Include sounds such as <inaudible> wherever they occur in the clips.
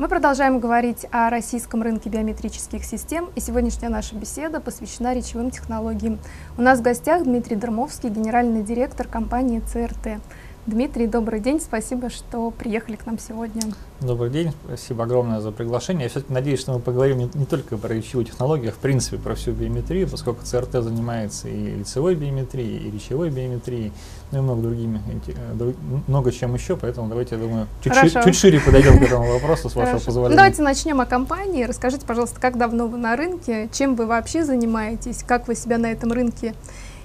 Мы продолжаем говорить о российском рынке биометрических систем, и сегодняшняя наша беседа посвящена речевым технологиям. У нас в гостях Дмитрий Дермовский, генеральный директор компании ЦРТ. Дмитрий, добрый день, спасибо, что приехали к нам сегодня. Добрый день, спасибо огромное за приглашение. Я все-таки надеюсь, что мы поговорим не, не только про речевую технологию, а в принципе про всю биометрию, поскольку ЦРТ занимается и лицевой биометрией, и речевой биометрией, ну и много другими, э, много чем еще, поэтому давайте, я думаю, чуть, ши, чуть шире подойдем к этому <laughs> вопросу, с вашего Хорошо. позволения. Давайте начнем о компании. Расскажите, пожалуйста, как давно вы на рынке, чем вы вообще занимаетесь, как вы себя на этом рынке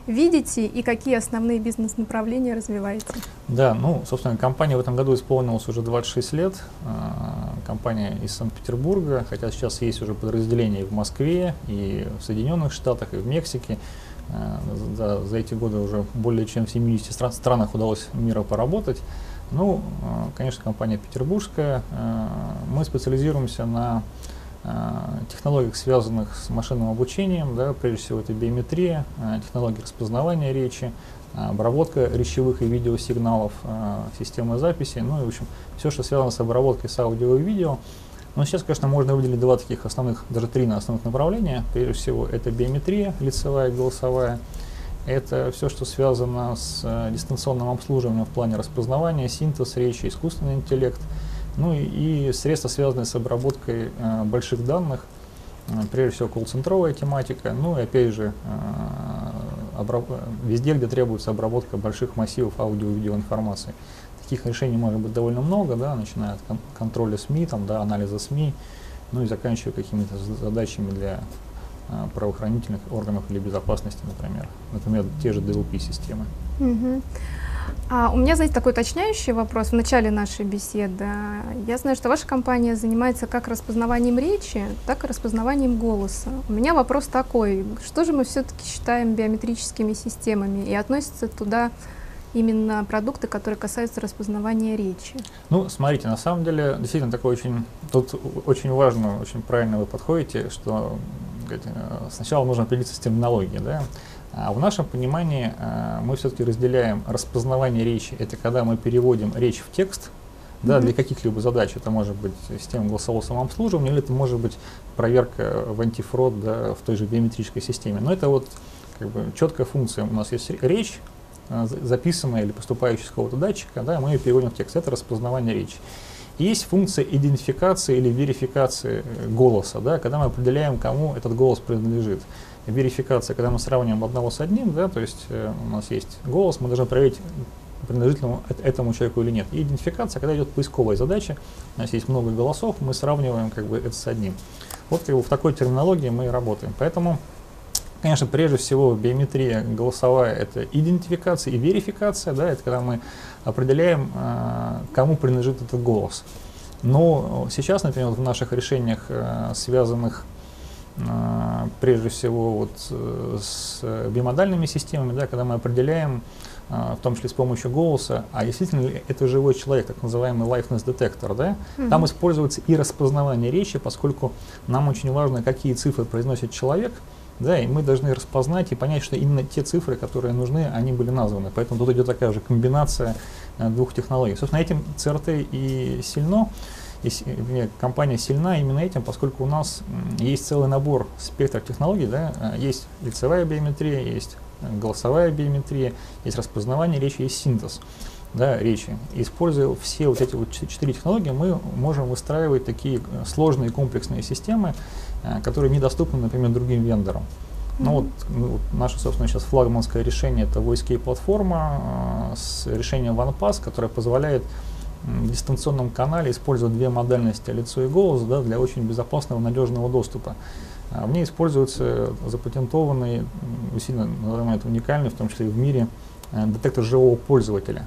видите и какие основные бизнес-направления развиваете? Да, ну, собственно, компания в этом году исполнилась уже 26 лет. А, компания из Санкт-Петербурга, хотя сейчас есть уже подразделения и в Москве, и в Соединенных Штатах, и в Мексике. А, за, за эти годы уже более чем в 70 стран, странах удалось мира поработать. Ну, а, конечно, компания петербургская. Мы специализируемся на Э, технологиях, связанных с машинным обучением, да, прежде всего это биометрия, э, технологии распознавания речи, э, обработка речевых и видеосигналов, системы записи, ну и в общем все, что связано с обработкой с аудио и видео. Но сейчас, конечно, можно выделить два таких основных, даже три основных направления. Прежде всего, это биометрия, лицевая голосовая. Это все, что связано с дистанционным обслуживанием в плане распознавания, синтез речи, искусственный интеллект – ну и, и средства, связанные с обработкой э, больших данных, э, прежде всего колл-центровая тематика, ну и опять же э, везде, где требуется обработка больших массивов аудио и видеоинформации. Таких решений может быть довольно много, да, начиная от кон контроля СМИ, там, да, анализа СМИ, ну и заканчивая какими-то задачами для э, правоохранительных органов или безопасности, например. Например, те же DLP-системы. Mm-hmm. А у меня, знаете, такой уточняющий вопрос в начале нашей беседы. Я знаю, что ваша компания занимается как распознаванием речи, так и распознаванием голоса. У меня вопрос такой, что же мы все-таки считаем биометрическими системами и относятся туда именно продукты, которые касаются распознавания речи? Ну, смотрите, на самом деле, действительно, такой очень, тут очень важно, очень правильно вы подходите, что сначала нужно определиться с терминологией, да, а в нашем понимании э, мы все-таки разделяем распознавание речи. Это когда мы переводим речь в текст, да, mm-hmm. для каких-либо задач. Это может быть система голосового самообслуживания, или это может быть проверка в антифрод да, в той же биометрической системе. Но это вот как бы четкая функция. У нас есть речь, э, записанная или поступающая с какого-то датчика, да, мы ее переводим в текст. Это распознавание речи. И есть функция идентификации или верификации э, голоса, да, когда мы определяем, кому этот голос принадлежит верификация, когда мы сравниваем одного с одним, да, то есть э, у нас есть голос, мы должны проверить, принадлежит ли он этому человеку или нет. И идентификация, когда идет поисковая задача, у нас есть много голосов, мы сравниваем как бы это с одним. Вот как бы, в такой терминологии мы и работаем. Поэтому, конечно, прежде всего биометрия голосовая – это идентификация и верификация, да, это когда мы определяем, э, кому принадлежит этот голос. Но сейчас, например, в наших решениях, э, связанных а, прежде всего вот э, с бимодальными системами, да, когда мы определяем, а, в том числе с помощью голоса, а действительно ли это живой человек, так называемый liveness детектор, да, mm-hmm. там используется и распознавание речи, поскольку нам очень важно, какие цифры произносит человек, да, и мы должны распознать и понять, что именно те цифры, которые нужны, они были названы. Поэтому тут идет такая же комбинация э, двух технологий. Собственно, этим CRT и сильно и компания сильна именно этим, поскольку у нас есть целый набор спектров технологий, да, а, есть лицевая биометрия, есть э, голосовая биометрия, есть распознавание речи, есть синтез да, речи. Используя все вот эти вот четыре технологии, мы можем выстраивать такие э, сложные комплексные системы, э, которые недоступны, например, другим вендорам. Ну, вот, ну, вот наше, собственно, сейчас флагманское решение это VoiceKey платформа э, с решением OnePass, которое позволяет дистанционном канале используют две модальности лицо и голос да, для очень безопасного надежного доступа. А в ней используется запатентованный, сильно назовем уникальный, в том числе и в мире, э, детектор живого пользователя,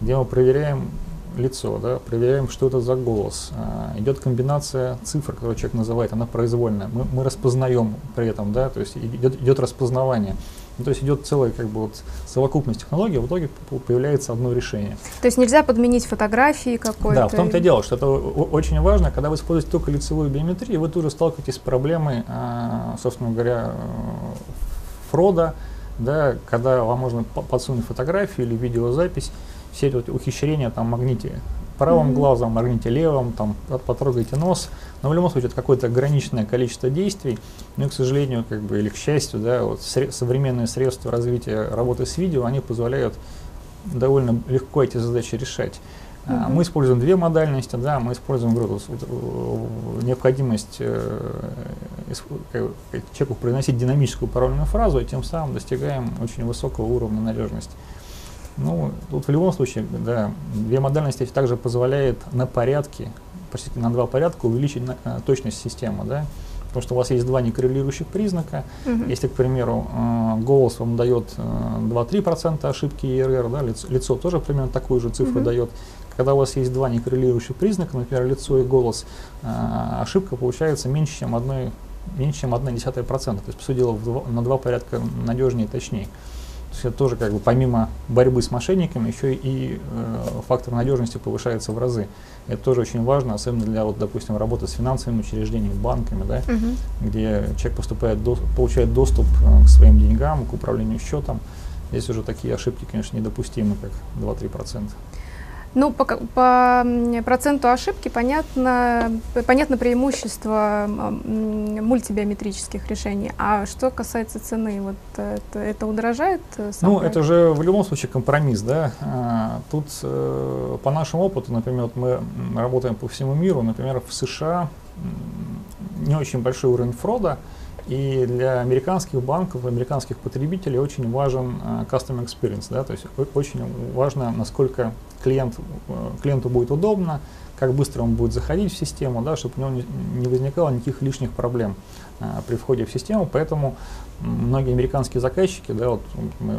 где мы проверяем лицо, да, проверяем, что это за голос. А, идет комбинация цифр, которую человек называет, она произвольная. Мы, мы распознаем при этом, да, то есть идет, идет распознавание. Ну, то есть идет целая как бы вот совокупность технологий, в итоге появляется одно решение. То есть нельзя подменить фотографии какой-то? Да, в том-то и дело, что это очень важно, когда вы используете только лицевую биометрию, вы тоже сталкиваетесь с проблемой, а, собственно говоря, фрода, да, когда вам можно подсунуть фотографию или видеозапись, все эти вот ухищрения, там, магнити, правым mm-hmm. глазом, моргните левым, там, потрогайте нос. Но в любом случае это какое-то ограниченное количество действий. Ну и, к сожалению, как бы, или к счастью, да, вот сре- современные средства развития работы с видео, они позволяют довольно легко эти задачи решать. Uh-huh. Мы используем две модальности, да, мы используем говорю, необходимость э, человеку произносить динамическую парольную фразу, и тем самым достигаем очень высокого уровня надежности. Ну, тут в любом случае, да, две модальности также позволяет на порядке, почти на два порядка увеличить на, а, точность системы, да, потому что у вас есть два некоррелирующих признака. Uh-huh. Если, к примеру, э, голос вам дает э, 2-3% ошибки ЕРР, да, лицо, лицо тоже примерно такую же цифру uh-huh. дает. Когда у вас есть два некоррелирующих признака, например, лицо и голос, э, ошибка получается меньше, чем одной меньше, чем 1,1%. То есть, по сути дела, на два порядка надежнее и точнее это тоже как бы помимо борьбы с мошенниками еще и э, фактор надежности повышается в разы. Это тоже очень важно, особенно для, вот, допустим, работы с финансовыми учреждениями, банками, да, угу. где человек поступает, до, получает доступ э, к своим деньгам, к управлению счетом. Здесь уже такие ошибки, конечно, недопустимы, как 2-3%. Ну, по, по проценту ошибки понятно, понятно преимущество мультибиометрических решений. А что касается цены, вот это, это удорожает? Э, ну, это же в любом случае компромисс, да. А, тут э, по нашему опыту, например, вот мы работаем по всему миру, например, в США не очень большой уровень фрода, и для американских банков, американских потребителей очень важен uh, customer experience, да, то есть очень важно, насколько клиент, uh, клиенту будет удобно, как быстро он будет заходить в систему, да, чтобы у него не, возникало никаких лишних проблем uh, при входе в систему. Поэтому многие американские заказчики, да, вот мы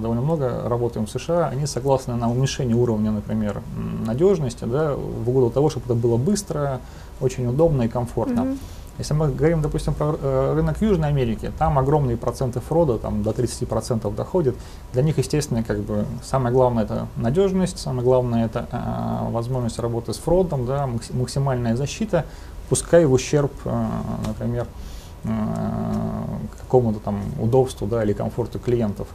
довольно много работаем в США, они согласны на уменьшение уровня, например, надежности, да, в угоду того, чтобы это было быстро, очень удобно и комфортно. Mm-hmm. Если мы говорим, допустим, про э, рынок Южной Америки, там огромные проценты фрода, там до 30% доходит. Для них, естественно, как бы самое главное это надежность, самое главное это э, возможность работы с фродом, да, максимальная защита, пускай в ущерб, э, например, э, какому-то там удобству да, или комфорту клиентов.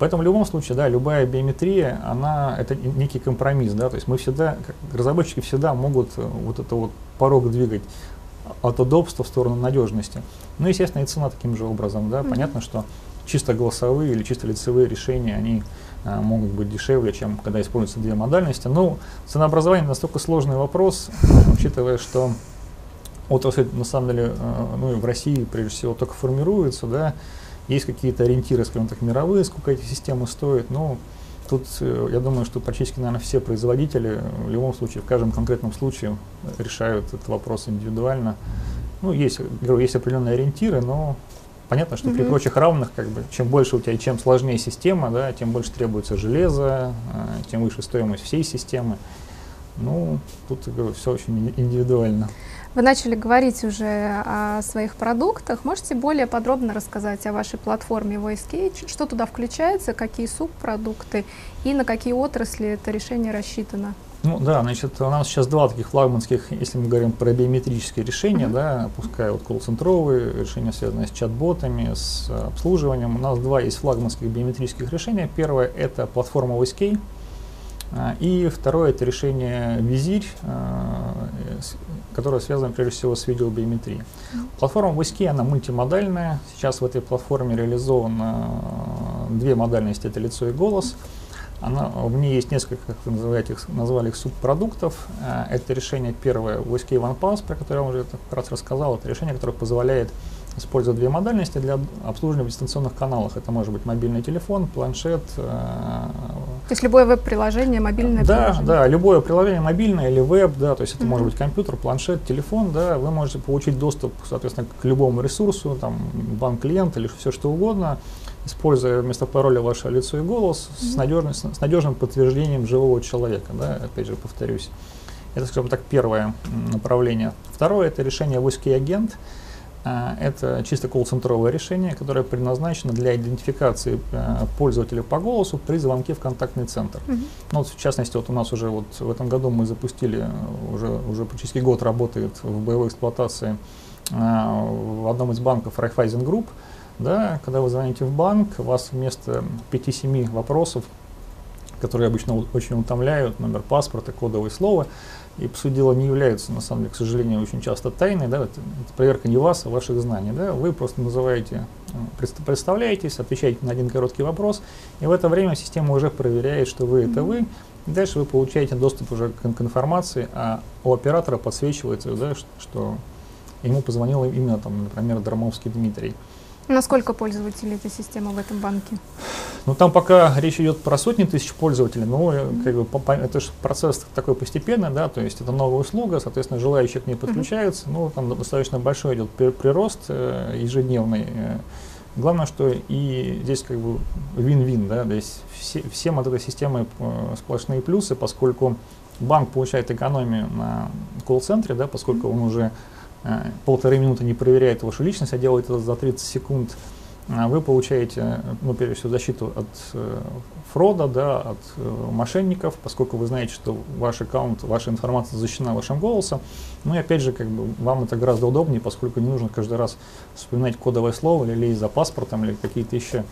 Поэтому в любом случае, да, любая биометрия, она это некий компромисс, да, то есть мы всегда, разработчики всегда могут вот это вот порог двигать от удобства в сторону надежности. Ну, естественно, и цена таким же образом, да, mm-hmm. понятно, что чисто голосовые или чисто лицевые решения, они а, могут быть дешевле, чем когда используются две модальности. Но ценообразование настолько сложный вопрос, учитывая, что отрасль на самом деле, а, ну и в России прежде всего только формируется, да, есть какие-то ориентиры, скажем так, мировые, сколько эти системы стоят, но Тут, э, я думаю, что практически, наверное, все производители в любом случае, в каждом конкретном случае решают этот вопрос индивидуально. Ну, есть, говорю, есть определенные ориентиры, но понятно, что mm-hmm. при прочих равных, как бы, чем больше у тебя, чем сложнее система, да, тем больше требуется железа, э, тем выше стоимость всей системы. Ну, тут, говорю, все очень индивидуально. Вы начали говорить уже о своих продуктах. Можете более подробно рассказать о вашей платформе VoiceCage? Что туда включается, какие субпродукты и на какие отрасли это решение рассчитано? Ну да, значит, у нас сейчас два таких флагманских, если мы говорим про биометрические решения, mm-hmm. да, пускай вот колл-центровые решения, связанные с чат-ботами, с обслуживанием. У нас два есть флагманских биометрических решения. Первое – это платформа а, и второе – это решение Визирь, а, которое связано прежде всего с видеобиометрией. Платформа WSK, она мультимодальная. Сейчас в этой платформе реализовано две модальности – это лицо и голос. Она, в ней есть несколько, как вы называете, назвали их субпродуктов. А, это решение первое WSK OnePass, про которое я уже как раз рассказал. Это решение, которое позволяет используя две модальности для обслуживания в дистанционных каналах. Это может быть мобильный телефон, планшет. Э, то есть любое веб-приложение, мобильное да, приложение? Да, любое приложение мобильное или веб, да, то есть это mm-hmm. может быть компьютер, планшет, телефон, да, вы можете получить доступ, соответственно, к любому ресурсу, там, банк-клиент или все что угодно, используя вместо пароля ваше лицо и голос mm-hmm. с, надежным, с надежным подтверждением живого человека, да, опять же повторюсь. Это, скажем так, первое направление. Второе – это решение «Войский агент», а, это чисто колл-центровое решение, которое предназначено для идентификации э, пользователя по голосу при звонке в контактный центр. Uh-huh. Ну, вот, в частности, вот у нас уже вот в этом году мы запустили, уже, уже практически год работает в боевой эксплуатации а, в одном из банков Raiffeisen Group. Да, когда вы звоните в банк, у вас вместо 5-7 вопросов которые обычно очень утомляют, номер паспорта, кодовое слово. И, по сути дела, не являются, на самом деле, к сожалению, очень часто тайной. Да? Это, это проверка не вас, а ваших знаний. Да? Вы просто называете, э, представляетесь, отвечаете на один короткий вопрос, и в это время система уже проверяет, что вы это вы. И дальше вы получаете доступ уже к, к информации, а у оператора подсвечивается, да, что ему позвонил именно, там, например, Дромовский Дмитрий. Насколько пользователей этой системы в этом банке? Ну, там пока речь идет про сотни тысяч пользователей, но mm-hmm. как бы, по, это же процесс такой постепенный, да, то есть это новая услуга, соответственно, желающие к ней подключаются, mm-hmm. ну, там достаточно большой идет прирост э, ежедневный. Э. Главное, что и здесь как бы вин-вин, да, то есть все, всем от этой системы э, сплошные плюсы, поскольку банк получает экономию на колл-центре, да, поскольку он уже э, полторы минуты не проверяет вашу личность, а делает это за 30 секунд, а вы получаете, ну, прежде всего, защиту от э, фрода, да, от э, мошенников, поскольку вы знаете, что ваш аккаунт, ваша информация защищена вашим голосом. Ну и опять же, как бы, вам это гораздо удобнее, поскольку не нужно каждый раз вспоминать кодовое слово или лезть за паспортом или какие-то еще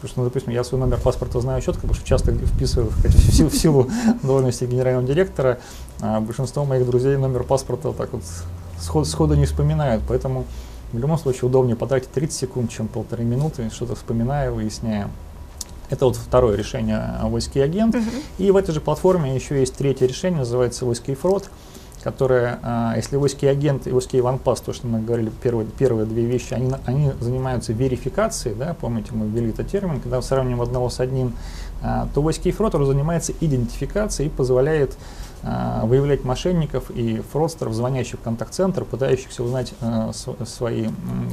Потому что, ну, допустим, я свой номер паспорта знаю четко, потому что часто вписываю в силу, в силу <laughs> должности генерального директора, а большинство моих друзей номер паспорта так вот сход, сходу не вспоминают. Поэтому в любом случае удобнее потратить 30 секунд, чем полторы минуты, что-то вспоминая, выясняя. Это вот второе решение войский агент. Uh-huh. И в этой же платформе еще есть третье решение, называется войский фрод, которое, а, если войский агент и войский ванпас, то, что мы говорили, первые, первые две вещи, они, они занимаются верификацией, да, помните, мы ввели этот термин, когда сравниваем одного с одним, а, то войский фрод занимается идентификацией и позволяет а, выявлять мошенников и фродстеров, звонящих в контакт-центр, пытающихся узнать э, свои,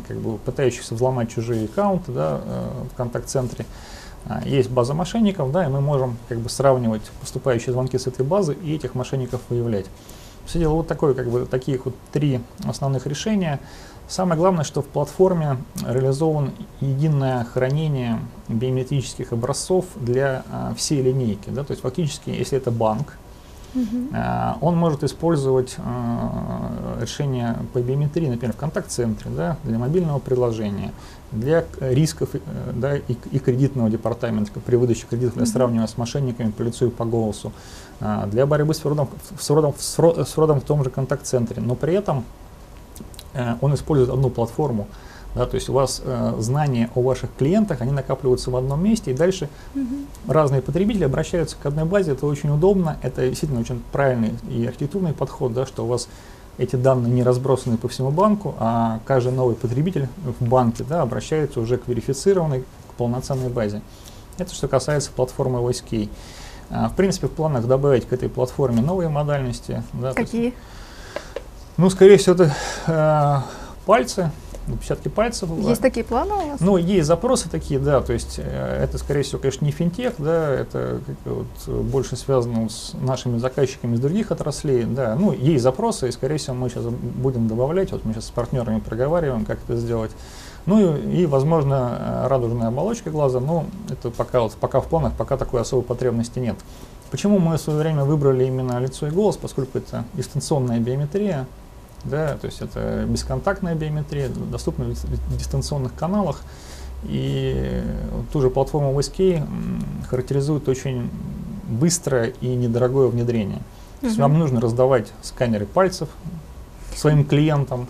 как бы пытающихся взломать чужие аккаунты да, э, в контакт-центре. А, есть база мошенников, да, и мы можем как бы сравнивать поступающие звонки с этой базы и этих мошенников выявлять. Все дело вот такое, как бы таких вот три основных решения. Самое главное, что в платформе реализован единое хранение биометрических образцов для а, всей линейки. Да? То есть фактически, если это банк, Uh-huh. Он может использовать э, решение по биометрии, например, в контакт-центре, да, для мобильного приложения, для рисков э, да, и, и кредитного департамента при выдаче кредитов, для сравнивания с мошенниками по лицу и по голосу, для борьбы с фродом, с фродом, с фродом в том же контакт-центре. Но при этом он использует одну платформу, да, то есть у вас э, знания о ваших клиентах, они накапливаются в одном месте, и дальше угу. разные потребители обращаются к одной базе. Это очень удобно, это действительно очень правильный и архитектурный подход, да, что у вас эти данные не разбросаны по всему банку, а каждый новый потребитель в банке да, обращается уже к верифицированной, к полноценной базе. Это что касается платформы VoiceKey. А, в принципе, в планах добавить к этой платформе новые модальности. Да, Какие? Есть, ну, скорее всего, это э, пальцы, отпечатки пальцев. Есть такие планы у вас? Ну, есть запросы такие, да, то есть э, это, скорее всего, конечно, не финтех, да, это вот, больше связано с нашими заказчиками из других отраслей, да, ну, есть запросы, и, скорее всего, мы сейчас будем добавлять, вот мы сейчас с партнерами проговариваем, как это сделать. Ну и, и возможно, радужная оболочка глаза, но это пока, вот, пока в планах, пока такой особой потребности нет. Почему мы в свое время выбрали именно лицо и голос, поскольку это дистанционная биометрия, да, то есть это бесконтактная биометрия, доступна в дистанционных каналах. И ту же платформу VSK характеризует очень быстрое и недорогое внедрение. То есть вам нужно раздавать сканеры пальцев своим клиентам,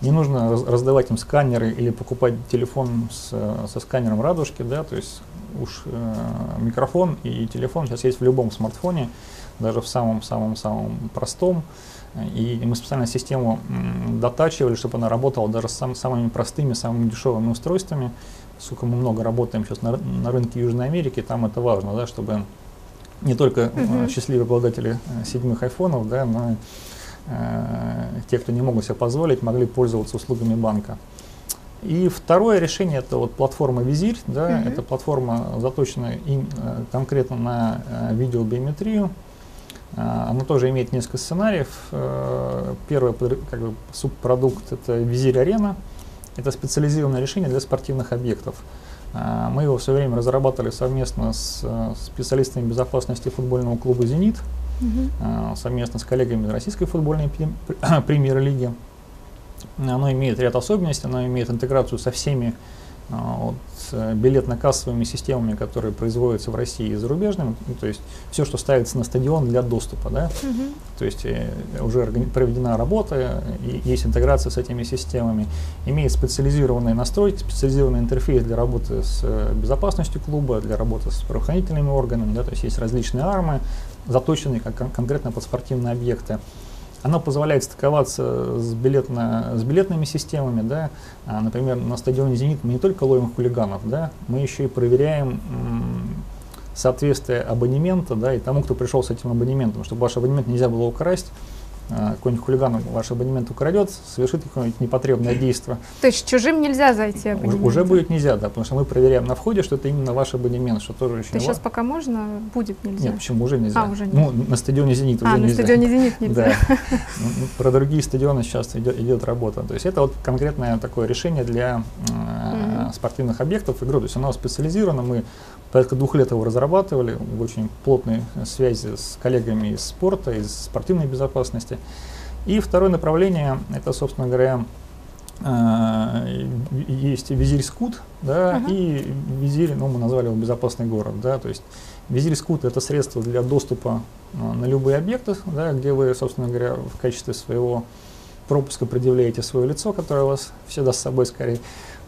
не нужно раздавать им сканеры или покупать телефон с, со сканером радужки, да, то есть уж э, микрофон и телефон сейчас есть в любом смартфоне, даже в самом-самом-самом простом. И мы специально систему дотачивали, чтобы она работала даже с сам, самыми простыми, самыми дешевыми устройствами. Поскольку мы много работаем сейчас на, на рынке Южной Америки, там это важно, да, чтобы не только uh-huh. счастливые обладатели э, седьмых айфонов, да, но и э, те, кто не могут себе позволить, могли пользоваться услугами банка. И второе решение это вот платформа Визирь, да, uh-huh. это платформа заточена им, э, конкретно на видеобиометрию. А, оно тоже имеет несколько сценариев. Э, первый как бы, субпродукт это Визирь Арена. Это специализированное решение для спортивных объектов. А, мы его все время разрабатывали совместно с специалистами безопасности футбольного клуба «Зенит», угу. совместно с коллегами Российской футбольной <clears throat> премьер-лиги. Оно имеет ряд особенностей, оно имеет интеграцию со всеми а, вот, э, билетно-кассовыми системами, которые производятся в России и зарубежными, ну, то есть все, что ставится на стадион для доступа, да, Мгм. то есть э, уже проведена работа, и есть интеграция с этими системами, имеет специализированные настройки, специализированный интерфейс для работы с э, безопасностью клуба, для работы с правоохранительными органами, да, то есть есть различные армы, заточенные как кон- конкретно под спортивные объекты. Оно позволяет стыковаться с, билетно, с билетными системами, да, А, например, на стадионе «Зенит» мы не только ловим хулиганов, да, мы еще и проверяем соответствие абонемента, да, и тому, кто пришел с этим абонементом, чтобы ваш абонемент нельзя было украсть, какой-нибудь хулиган ваш абонемент украдет, совершит какое-нибудь непотребное действие, То есть чужим нельзя зайти абонемент? уже будет нельзя, да, потому что мы проверяем на входе, что это именно ваш абонемент, что тоже очень То сейчас пока можно, будет нельзя? Нет, почему уже нельзя? А, уже Ну, на стадионе «Зенит» уже а, на нельзя. стадионе «Зенит» нельзя. Да. Ну, ну, Про другие стадионы сейчас идет, идет работа. То есть это вот конкретное такое решение для э, спортивных объектов игры. То есть оно специализировано. Мы порядка двух лет его разрабатывали в очень плотной связи с коллегами из спорта, из спортивной безопасности. И второе направление, это, собственно говоря, э, есть визирь скут, да, Ага. и визирь, ну, мы назвали его безопасный город, да, то есть визирь скут это средство для доступа э, на любые объекты, да, где вы, собственно говоря, в качестве своего пропуска предъявляете свое лицо, которое у вас всегда с собой скорее.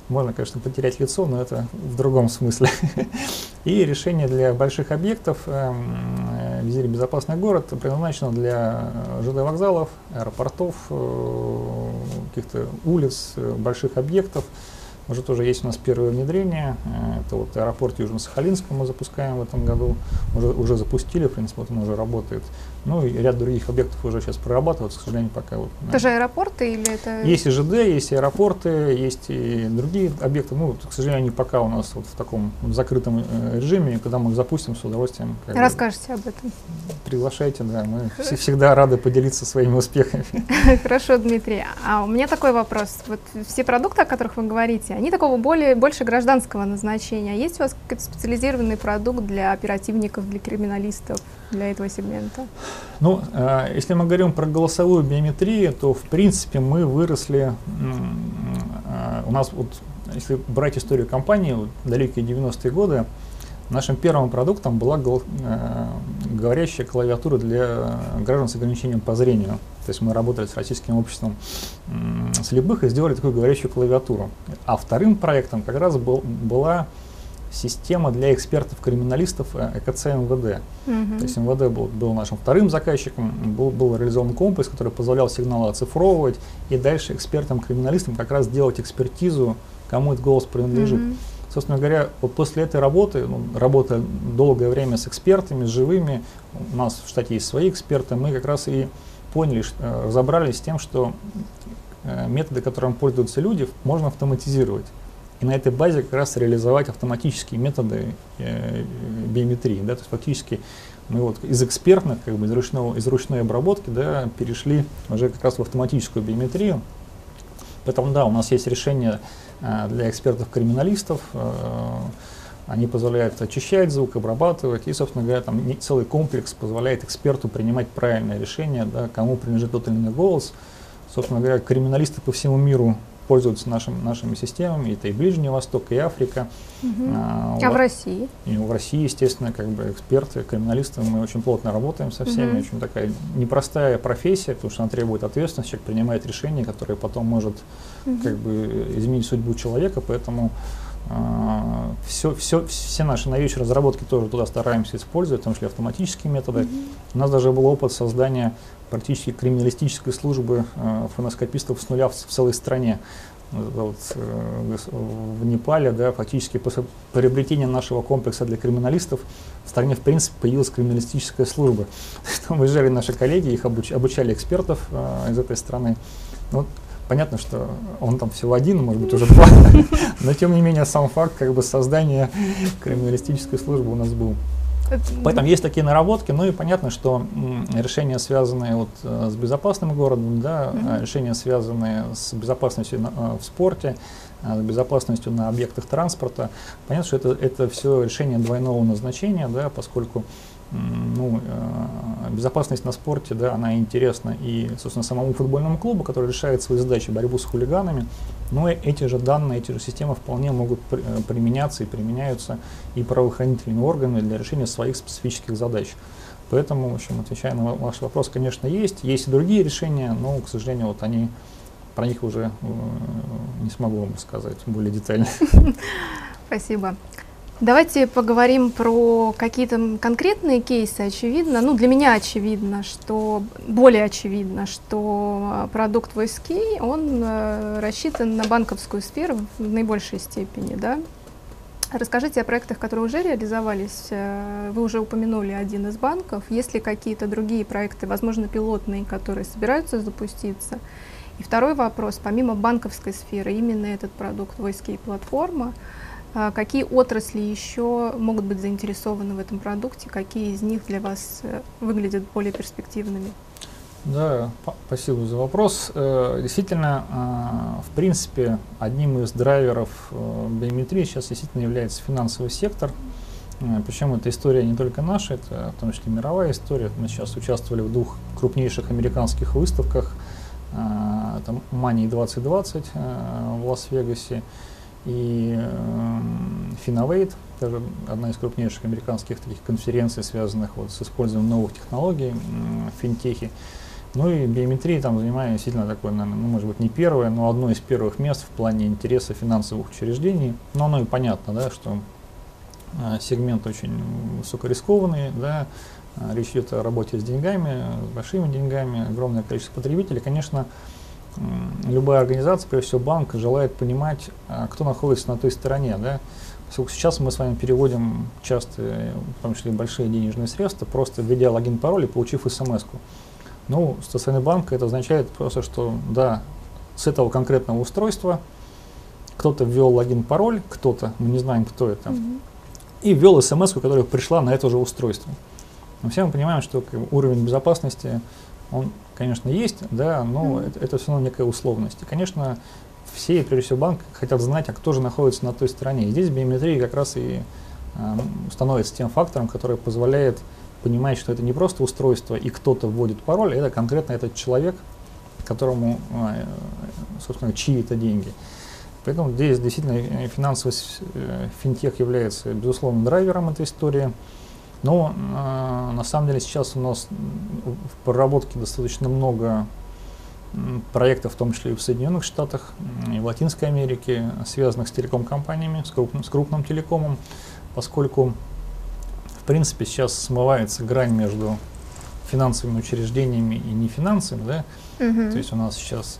Можно, конечно, потерять лицо, но это в другом смысле. <laughs> И решение для больших объектов, эм, э, визирь безопасный город, предназначено для э, ЖД вокзалов, аэропортов, э, каких-то улиц, больших объектов. Уже тоже есть у нас первое внедрение. Это вот аэропорт Южно-Сахалинска мы запускаем в этом году. Уже, уже запустили, в принципе, вот он уже работает. Ну и ряд других объектов уже сейчас прорабатываются, к сожалению, пока вот. Это же аэропорты или это... Есть и ЖД, есть аэропорты, есть и другие объекты. Ну, к сожалению, они пока у нас вот в таком закрытом э, режиме. Когда мы их запустим, с удовольствием как бы, об этом. приглашайте. Да, мы <laughs> вс- всегда рады поделиться своими успехами. <laughs> Хорошо, Дмитрий. А у меня такой вопрос. Вот все продукты, о которых вы говорите, они такого более, больше гражданского назначения. Есть у вас какой-то специализированный продукт для оперативников, для криминалистов, для этого сегмента? Ну, э, если мы говорим про голосовую биометрию, то в принципе мы выросли. э, у нас вот, если брать историю компании, далекие 90-е годы, нашим первым продуктом была э, говорящая клавиатура для граждан с ограничением по зрению. То есть мы работали с российским обществом слепых и сделали такую говорящую клавиатуру. А вторым проектом как раз был, была система для экспертов-криминалистов ЭКЦ МВД. Мгм. То есть МВД был, был нашим вторым заказчиком, был, был реализован комплекс, который позволял сигналы оцифровывать и дальше экспертам-криминалистам как раз делать экспертизу, кому этот голос принадлежит. Мгм. Собственно говоря, вот после этой работы, ну, работа долгое время с экспертами, с живыми, у нас в штате есть свои эксперты, мы как раз и поняли, что, разобрались с тем, что э, методы, которыми пользуются люди, можно автоматизировать. И на этой базе как раз реализовать автоматические методы э, биометрии. Да? То есть фактически мы вот из экспертных, как бы из, ручного, из ручной обработки да, перешли уже как раз в автоматическую биометрию. Поэтому да, у нас есть решение э, для экспертов-криминалистов. э, они позволяют очищать звук, обрабатывать, и, собственно говоря, там не- целый комплекс позволяет эксперту принимать правильное решение, да, кому принадлежит тот или иной голос. Собственно говоря, криминалисты по всему миру пользуются нашим, нашими системами, это и Ближний Восток, и Африка. Мгм. А, А в России? и в России, естественно, как бы эксперты, криминалисты, мы очень плотно работаем со всеми. Мгм. Очень такая непростая профессия, потому что она требует ответственности, человек принимает решение, которое потом может Мгм. как бы изменить судьбу человека, поэтому все, все, все наши новейшие разработки тоже туда стараемся использовать, в том числе автоматические методы. Мгм. У нас даже был опыт создания практически криминалистической службы э, фоноскопистов с нуля в, в целой стране. Вот, э, в Непале, да, фактически после приобретения нашего комплекса для криминалистов в стране, в принципе, появилась криминалистическая служба. <laughs> Там выезжали наши коллеги, их обуч- обучали экспертов э, из этой страны. Ну, понятно, что он там всего один, может быть, уже два, <laughs> но тем не менее сам факт как бы создания криминалистической службы у нас был. Это- Поэтому есть такие наработки, ну и понятно, что решения, связанные вот, э, с безопасным городом, да, а решения, связанные с безопасностью э, в спорте, э, с безопасностью на объектах транспорта, понятно, что это, это все решение двойного назначения, да, поскольку ну, э, безопасность на спорте, да, она интересна и, собственно, самому футбольному клубу, который решает свои задачи борьбу с хулиганами, но эти же данные, эти же системы вполне могут э, применяться и применяются и правоохранительными органами для решения своих специфических задач. Поэтому, в общем, отвечая на ваш вопрос, конечно, есть. Есть и другие решения, но, к сожалению, вот они, про них уже э, не смогу вам сказать более детально. <laughs> Спасибо. Давайте поговорим про какие-то конкретные кейсы. Очевидно, ну для меня очевидно, что более очевидно, что продукт VoiceKey, он э, рассчитан на банковскую сферу в наибольшей степени, да. Расскажите о проектах, которые уже реализовались. Э, вы уже упомянули один из банков. Есть ли какие-то другие проекты, возможно, пилотные, которые собираются запуститься? И второй вопрос. Помимо банковской сферы, именно этот продукт VoiceKey платформа, а какие отрасли еще могут быть заинтересованы в этом продукте? Какие из них для вас э, выглядят более перспективными? Да, спасибо за вопрос. Э, действительно, а, в принципе, одним из драйверов э, биометрии сейчас действительно является финансовый сектор. Причем эта история не только наша, это в том числе мировая история. Мы сейчас участвовали в двух крупнейших американских выставках. Это Money 2020 в Лас-Вегасе и э, Finovate, тоже одна из крупнейших американских таких конференций, связанных вот с использованием новых технологий э, в. Ну и биометрия там занимает действительно такое, наверное, ну, может быть, не первое, но одно из первых мест в плане интереса финансовых учреждений. Но оно и понятно, да, что э, сегмент очень высокорискованный, да, э, речь идет о работе с деньгами, с большими деньгами, огромное количество потребителей. Конечно, любая организация, прежде всего банк, желает понимать, а, кто находится на той стороне. Да? Поскольку сейчас мы с вами переводим часто, в том числе большие денежные средства, просто введя логин, пароль и получив смс -ку. Ну, с стороны банка это означает просто, что да, с этого конкретного устройства кто-то ввел логин, пароль, кто-то, мы не знаем, кто это, mm-hmm. и ввел смс, которая пришла на это же устройство. Но все мы понимаем, что уровень безопасности он, конечно, есть, да, но mm-hmm. это, это все равно некая условность. И, конечно, все, прежде всего, банк хотят знать, а кто же находится на той стороне. И здесь биометрия как раз и э, становится тем фактором, который позволяет понимать, что это не просто устройство и кто-то вводит пароль, а это конкретно этот человек, которому, э, собственно, чьи это деньги. Поэтому здесь действительно финансовый э, финтех является, безусловно, драйвером этой истории. Но э, на самом деле сейчас у нас в проработке достаточно много проектов, в том числе и в Соединенных Штатах, и в Латинской Америке, связанных с телеком-компаниями, с крупным, с крупным телекомом, поскольку, в принципе, сейчас смывается грань между финансовыми учреждениями и нефинансовыми, да, угу. то есть у нас сейчас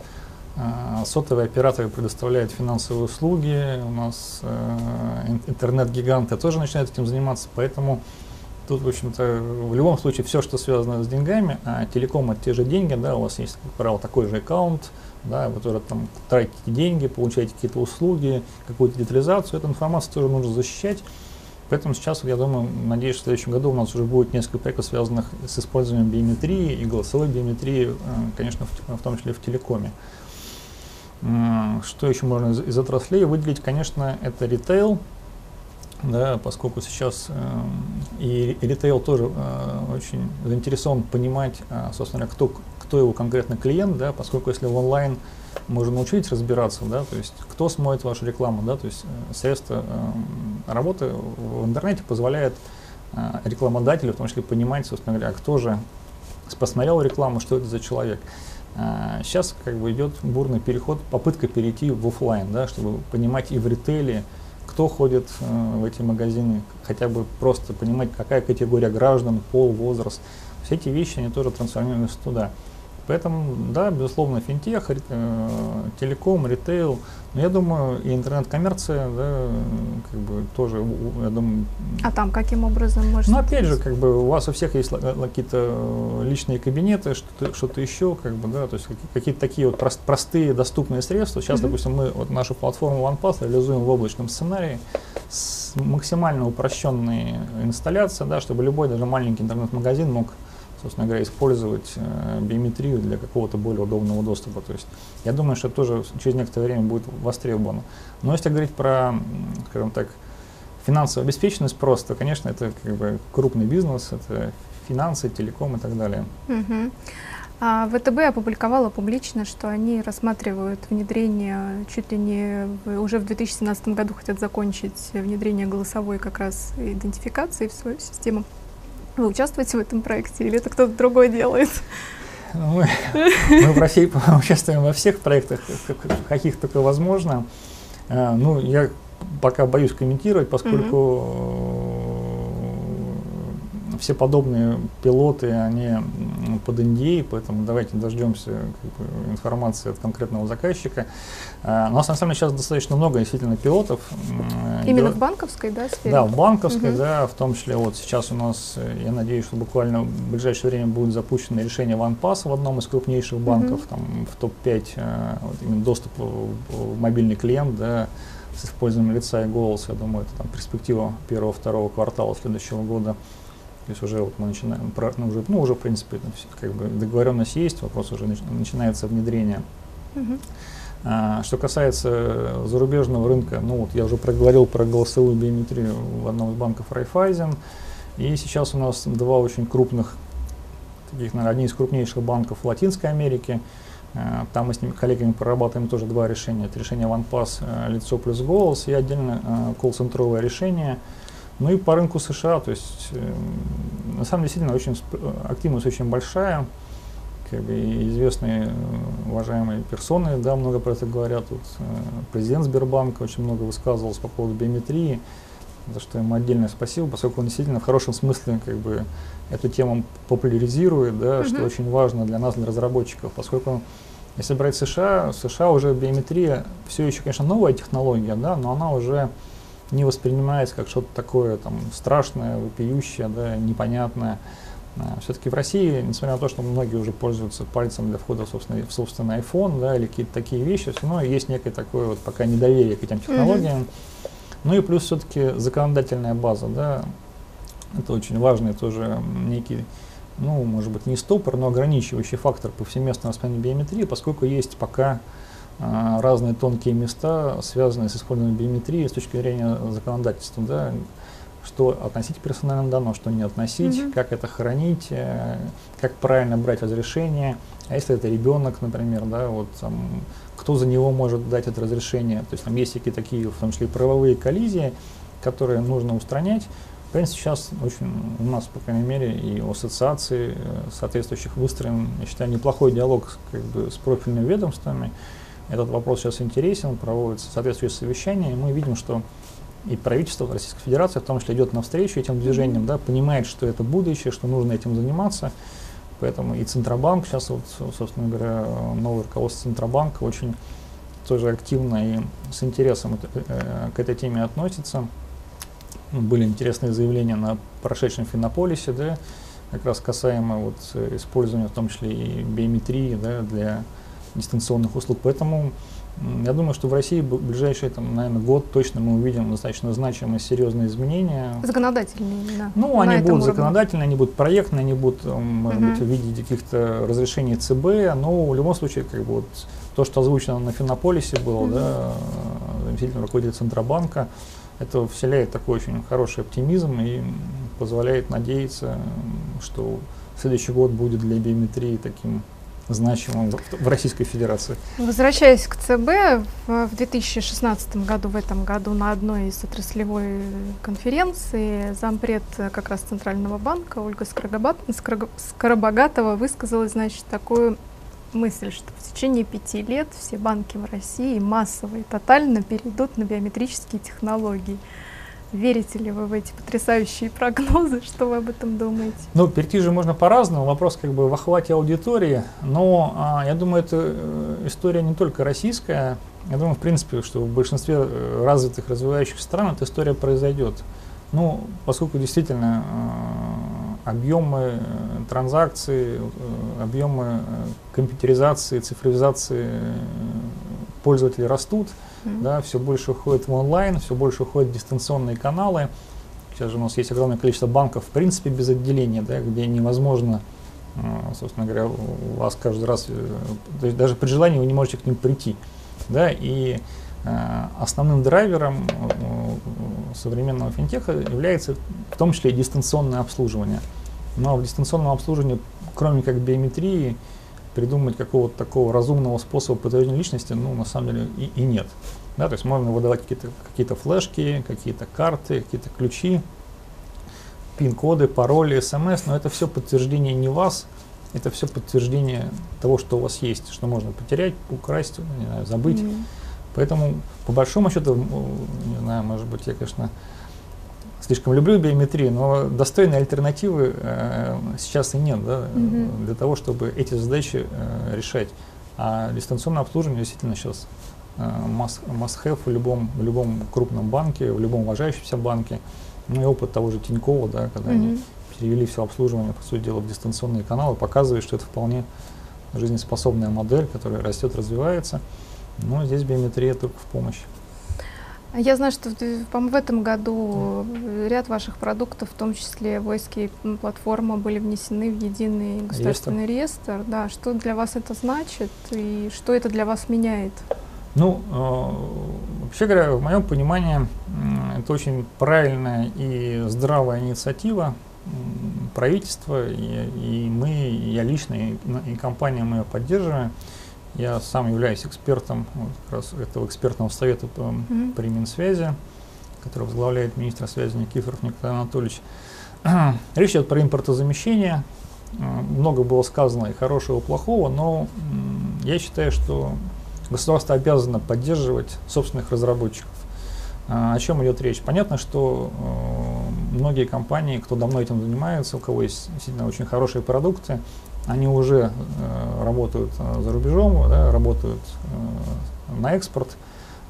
э, сотовые операторы предоставляют финансовые услуги, у нас э, интернет-гиганты тоже начинают этим заниматься, поэтому Тут, в общем-то, в любом случае все, что связано с деньгами, а телеком это те же деньги, да, у вас есть, как правило, такой же аккаунт, да, вы тоже там тратите деньги, получаете какие-то услуги, какую-то детализацию, эту информацию тоже нужно защищать. Поэтому сейчас, я думаю, надеюсь, что в следующем году у нас уже будет несколько проектов, связанных с использованием биометрии и голосовой биометрии, э, конечно, в, в том числе в телекоме. Что еще можно из, из отраслей выделить? Конечно, это ритейл, да, поскольку сейчас э, и, ритейл тоже э, очень заинтересован понимать, э, собственно, кто, кто его конкретно клиент, да, поскольку если в онлайн можно научить разбираться, да, то есть кто смотрит вашу рекламу, да, то есть э, средства э, работы в интернете позволяет э, рекламодателю, в том числе, понимать, собственно говоря, кто же посмотрел рекламу, что это за человек. Э, сейчас как бы идет бурный переход, попытка перейти в офлайн, да, чтобы понимать и в ритейле, кто ходит э, в эти магазины, хотя бы просто понимать, какая категория граждан, пол, возраст. Все эти вещи, они тоже трансформируются туда. Поэтому, да, безусловно, финтех, э, телеком, ритейл, но я думаю, и интернет-коммерция, да, как бы тоже, я думаю... А там каким образом можно? Ну, опять же, как бы у вас у всех есть какие-то личные кабинеты, что-то что еще, как бы, да, то есть какие-то такие вот прост, простые, доступные средства. Сейчас, mm-hmm. допустим, мы вот нашу платформу OnePass реализуем в облачном сценарии с максимально упрощенной инсталляцией, да, чтобы любой, даже маленький интернет-магазин мог собственно говоря, использовать э, биометрию для какого-то более удобного доступа. То есть я думаю, что тоже через некоторое время будет востребовано. Но если говорить про, скажем так, финансовую обеспеченность просто, конечно, это как бы крупный бизнес, это финансы, телеком и так далее. Угу. А ВТБ опубликовала публично, что они рассматривают внедрение чуть ли не в, уже в 2017 году хотят закончить внедрение голосовой как раз идентификации в свою систему. Вы участвуете в этом проекте или это кто-то другой делает? Мы, мы в России <laughs> участвуем во всех проектах, каких только возможно. А, ну, я пока боюсь комментировать, поскольку все подобные пилоты, они под NDA, поэтому давайте дождемся как бы, информации от конкретного заказчика. А, у нас на самом деле сейчас достаточно много действительно пилотов. Именно в банковской, да, сфере? Да, в банковской, угу. да, в том числе вот сейчас у нас, я надеюсь, что буквально в ближайшее время будет запущено решение OnePass в одном из крупнейших банков, угу. там в топ-5 а, вот, именно доступ в мобильный клиент, да, с использованием лица и голоса, я думаю, это там перспектива первого-второго квартала следующего года. То есть уже вот мы начинаем, ну уже, ну уже в принципе как бы договоренность есть, вопрос уже начинается внедрение. Uh-huh. А, что касается зарубежного рынка, ну вот я уже проговорил про голосовую биометрию в одном из банков Райфайзен, и сейчас у нас два очень крупных, таких, наверное, одни из крупнейших банков Латинской Америке. А, там мы с ними коллегами прорабатываем тоже два решения. Это решение OnePass а, лицо плюс голос и отдельно а, колл-центровое решение – ну и по рынку США, то есть э, на самом деле действительно очень активность очень большая, как бы известные э, уважаемые персоны, да, много про это говорят. Тут э, президент Сбербанка очень много высказывался по поводу биометрии, за что ему отдельное спасибо, поскольку он действительно в хорошем смысле как бы эту тему популяризирует, да, uh-huh. что очень важно для нас, для разработчиков, поскольку если брать США, в США уже биометрия все еще, конечно, новая технология, да, но она уже не воспринимается как что-то такое там страшное, вопиющее, да, непонятное. А, Все-таки в России, несмотря на то, что многие уже пользуются пальцем для входа в собственный, в собственный iPhone, да, или какие-то такие вещи, все равно есть некое такое вот пока недоверие к этим технологиям. Mm-hmm. Ну и плюс все-таки законодательная база, да, это очень важный тоже некий, ну, может быть, не стопор, но ограничивающий фактор повсеместного распространения биометрии, поскольку есть пока разные тонкие места, связанные с использованием биометрии с точки зрения законодательства, да, что относить персональным данным, что не относить, mm-hmm. как это хранить, э, как правильно брать разрешение, а если это ребенок, например, да, вот там, кто за него может дать это разрешение, то есть там есть какие-то такие, в том числе правовые коллизии, которые нужно устранять. В принципе, сейчас очень у нас, по крайней мере, и у ассоциаций э, соответствующих выстроен, я считаю, неплохой диалог как бы, с профильными ведомствами. Этот вопрос сейчас интересен, проводится соответствующее совещание, и мы видим, что и правительство Российской Федерации в том числе идет навстречу этим движениям, да, понимает, что это будущее, что нужно этим заниматься. Поэтому и Центробанк, сейчас вот, собственно говоря, новое руководство Центробанка очень тоже активно и с интересом э, к этой теме относится. Были интересные заявления на прошедшем Финополисе, да, как раз касаемо вот использования в том числе и биометрии да, для дистанционных услуг. Поэтому я думаю, что в России в ближайший, там, наверное, год точно мы увидим достаточно значимые, серьезные изменения. Законодательные, да. Ну, они будут уровне. законодательные, они будут проектные, они будут, может угу. быть, в виде каких-то разрешений ЦБ, но в любом случае, как бы вот то, что озвучено на Финополисе было, угу. да, заместитель руководителя Центробанка, это вселяет такой очень хороший оптимизм и позволяет надеяться, что следующий год будет для биометрии таким значимым в Российской Федерации. Возвращаясь к ЦБ, в 2016 году, в этом году на одной из отраслевой конференции зампред как раз Центрального банка Ольга Скоробогатова высказала, значит, такую мысль, что в течение пяти лет все банки в России массово и тотально перейдут на биометрические технологии. Верите ли вы в эти потрясающие прогнозы? <laughs> Что вы об этом думаете? Ну, перейти же можно по-разному. Вопрос как бы в охвате аудитории. Но а, я думаю, это э, история не только российская. Я думаю, в принципе, что в большинстве э, развитых, развивающихся стран эта история произойдет. Ну, поскольку действительно э, объемы транзакций, объемы компьютеризации, цифровизации пользователей растут, да, все больше уходит в онлайн, все больше уходит в дистанционные каналы. Сейчас же у нас есть огромное количество банков, в принципе, без отделения, да, где невозможно, э, собственно говоря, у вас каждый раз, э, даже при желании вы не можете к ним прийти. Да, и э, основным драйвером современного финтеха является в том числе и дистанционное обслуживание. Но в дистанционном обслуживании, кроме как биометрии, придумать какого-то такого разумного способа подтверждения личности, ну, на самом деле, и, и нет. Да, то есть можно выдавать какие-то какие флешки, какие-то карты, какие-то ключи, пин-коды, пароли, смс, но это все подтверждение не вас, это все подтверждение того, что у вас есть, что можно потерять, украсть, не знаю, забыть. Mm-hmm. Поэтому, по большому счету, не знаю, может быть, я, конечно, слишком люблю биометрию, но достойной альтернативы э, сейчас и нет да, mm-hmm. для того, чтобы эти задачи э, решать. А дистанционное обслуживание действительно сейчас э, must, must have в любом, в любом крупном банке, в любом уважающемся банке. Ну и опыт того же Тинькова, да, когда mm-hmm. они перевели все обслуживание, по сути дела, в дистанционные каналы, показывает, что это вполне жизнеспособная модель, которая растет, развивается. Но здесь биометрия только в помощь. Я знаю, что в этом году ряд ваших продуктов, в том числе войски платформа, были внесены в единый государственный реестр. реестр. Да, что для вас это значит и что это для вас меняет? Ну, э, вообще говоря, в моем понимании, это очень правильная и здравая инициатива правительства, и, и мы, и я лично, и, и компания мы ее поддерживаем. Я сам являюсь экспертом вот, как раз этого экспертного совета по, mm-hmm. при Минсвязи, который возглавляет министр связи Никифоров Николай Анатольевич. <clears throat> Речь идет про импортозамещение. Много было сказано и хорошего, и плохого, но я считаю, что государство обязано поддерживать собственных разработчиков. А, о чем идет речь? Понятно, что э, многие компании, кто давно этим занимается, у кого есть действительно очень хорошие продукты, они уже э, работают э, за рубежом, да, работают э, на экспорт,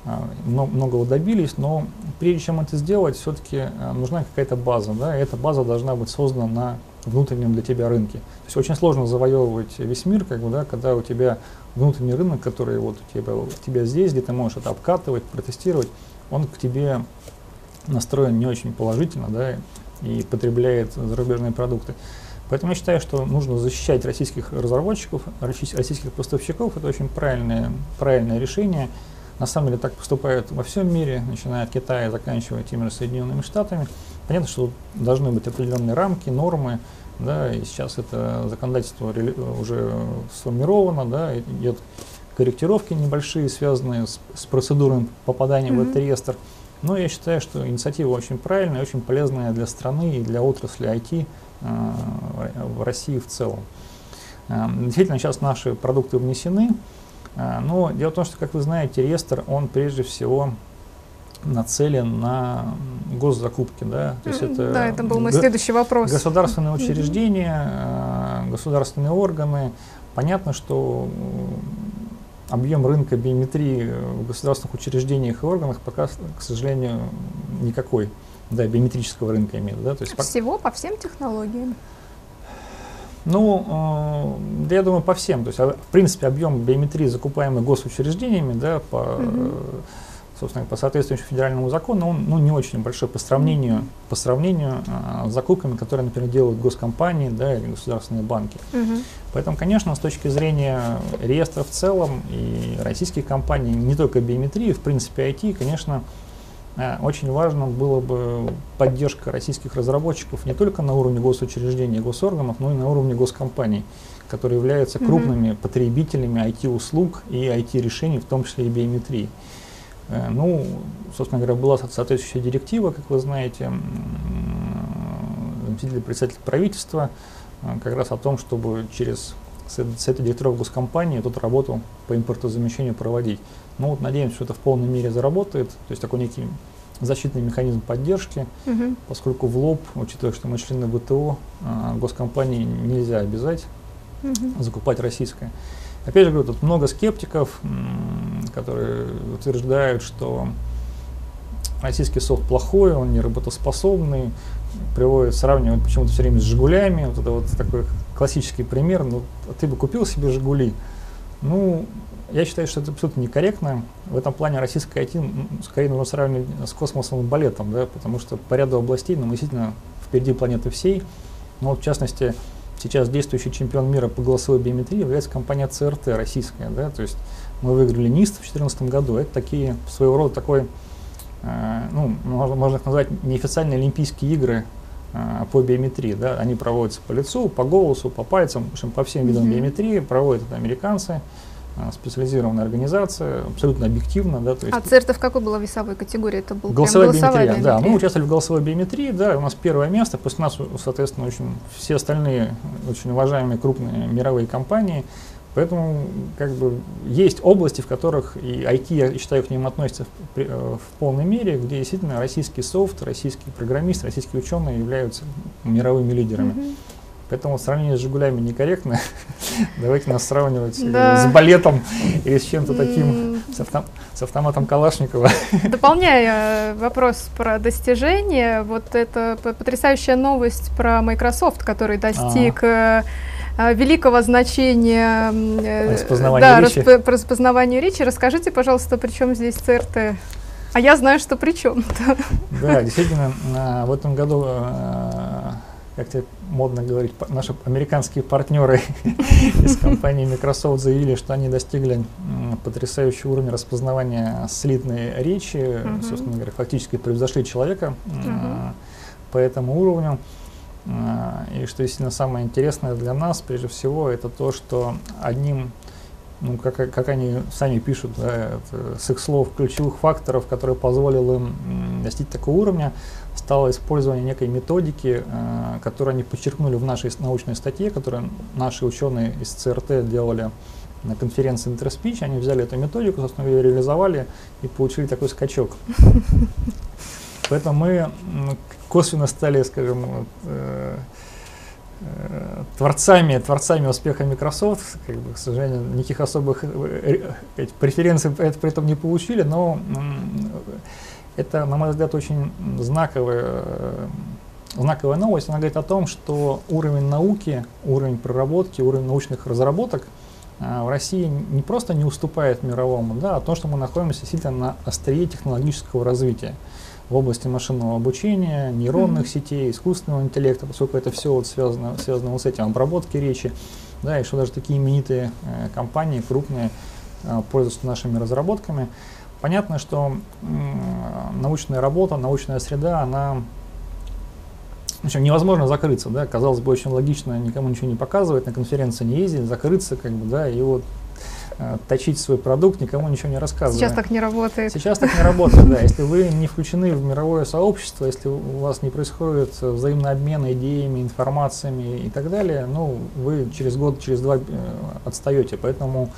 э, многого добились, но прежде чем это сделать, все-таки э, нужна какая-то база, да, и эта база должна быть создана на внутреннем для тебя рынке. То есть очень сложно завоевывать весь мир, как бы, да, когда у тебя внутренний рынок, который вот у тебя, у тебя здесь, где ты можешь это обкатывать, протестировать, он к тебе настроен не очень положительно, да, и потребляет зарубежные продукты. Поэтому я считаю, что нужно защищать российских разработчиков, российских поставщиков. Это очень правильное, правильное решение. На самом деле так поступают во всем мире, начиная от Китая, заканчивая теми же Соединенными Штатами. Понятно, что должны быть определенные рамки, нормы, да, и сейчас это законодательство уже сформировано, да, идет корректировки небольшие, связанные с, с процедурой попадания mm-hmm. в этот реестр. Но я считаю, что инициатива очень правильная, очень полезная для страны и для отрасли IT в России в целом. Э, действительно, сейчас наши продукты внесены, э, но дело в том, что, как вы знаете, реестр, он прежде всего нацелен на госзакупки. Да? То есть это да, это был мой следующий вопрос. Государственные учреждения, государственные органы. Понятно, что объем рынка биометрии в государственных учреждениях и органах пока, к сожалению, никакой. Да, биометрического рынка имеет. Да, то есть Всего по всем технологиям? Ну, э, я думаю, по всем. То есть, а, в принципе, объем биометрии, закупаемый госучреждениями, да, по угу собственно, по соответствующему федеральному закону, он ну, не очень большой по сравнению, по сравнению а, с закупками, которые, например, делают госкомпании да, или государственные банки. Угу. Поэтому, конечно, с точки зрения реестра в целом и российских компаний, не только биометрии, в принципе, IT, конечно, очень важно было бы поддержка российских разработчиков не только на уровне госучреждений и госорганов, но и на уровне госкомпаний, которые являются крупными mm-hmm. потребителями IT-услуг и IT-решений, в том числе и биометрии. Э, ну, собственно говоря, была соответствующая директива, как вы знаете, заместитель председателя правительства, э, как раз о том, чтобы через с этой директоров госкомпании тут работу по импортозамещению проводить. Ну вот надеемся, что это в полной мере заработает, то есть такой некий защитный механизм поддержки, угу. поскольку в лоб, учитывая, что мы члены ВТО, э, госкомпании нельзя обязать угу. закупать российское. Опять же говорю, тут много скептиков, которые утверждают, что российский софт плохой, он не работоспособный, приводят, сравнивают почему-то все время с «Жигулями». Вот это вот такой классический пример. Ну, ты бы купил себе «Жигули». Ну, я считаю, что это абсолютно некорректно. В этом плане российское IT скорее нужно сравнивать с космосом и балетом, да, потому что по ряду областей ну, мы действительно впереди планеты всей. Но вот, в частности, Сейчас действующий чемпион мира по голосовой биометрии является компания ЦРТ российская. Да? То есть мы выиграли НИСТ в 2014 году. Это такие своего рода такой, э, ну, можно, можно их назвать неофициальные Олимпийские игры а, по биометрии. Да? Они проводятся по лицу, по голосу, по пальцам, в общем, по всем видам mm-hmm. биометрии проводят это американцы. А, специализированная организация, абсолютно объективно. Да, то есть, а ЦЕРТа в какой была весовой категории? Это был голосовая, голосовая биометрия, биометрия? Да, мы участвовали в голосовой биометрии, да, у нас первое место, после нас, соответственно, очень, все остальные очень уважаемые крупные мировые компании, Поэтому как бы есть области, в которых и IT, я считаю, к ним относится в, э, в полной мере, где действительно российский софт, российские программисты, российские ученые являются мировыми лидерами. Mm-hmm. Поэтому сравнение с «Жигулями» некорректно. <laughs> Давайте нас сравнивать э, да. с балетом или с чем-то таким, с, автом, с автоматом Калашникова. <laughs> Дополняя э, вопрос про достижения, вот это потрясающая новость про Microsoft, который достиг а великого значения распознавания да, речи. Расп, распознаванию речи. Расскажите, пожалуйста, при чем здесь ЦРТ? А я знаю, что при чем. Да, действительно, в этом году как тебе модно говорить, наши американские партнеры <laughs> из компании Microsoft заявили, что они достигли потрясающего уровня распознавания слитной речи, собственно говоря, фактически превзошли человека по этому уровню. И что действительно самое интересное для нас, прежде всего, это то, что одним ну, как, как они сами пишут, да, с их слов, ключевых факторов, которые позволил им достичь такого уровня, стало использование некой методики, э, которую они подчеркнули в нашей научной статье, которую наши ученые из ЦРТ делали на конференции InterSpeech. Они взяли эту методику, собственно, ее реализовали и получили такой скачок. <laughs> Поэтому мы косвенно стали, скажем, Э, творцами, творцами успеха Microsoft, как бы, к сожалению, никаких особых э, э, преференций это при этом не получили, но это, на мой взгляд, очень знаковая, знаковая новость. Она говорит о том, что уровень науки, уровень проработки, уровень научных разработок в России не просто не уступает мировому, да, а то, что мы находимся действительно на острие технологического развития в области машинного обучения, нейронных mm-hmm. сетей, искусственного интеллекта, поскольку это все вот связано, связано вот с этим, обработки речи, да, и что даже такие именитые э, компании, крупные, э, пользуются нашими разработками. Понятно, что э, научная работа, научная среда, она в общем, невозможно закрыться, да, казалось бы, очень логично никому ничего не показывать, на конференции не ездить, закрыться, как бы, да, и вот точить свой продукт, никому ничего не рассказывая. Сейчас так не работает. Сейчас так не работает, да. Если вы не включены в мировое сообщество, если у вас не происходит взаимный обмен идеями, информациями и так далее, ну, вы через год, через два э, отстаете. Поэтому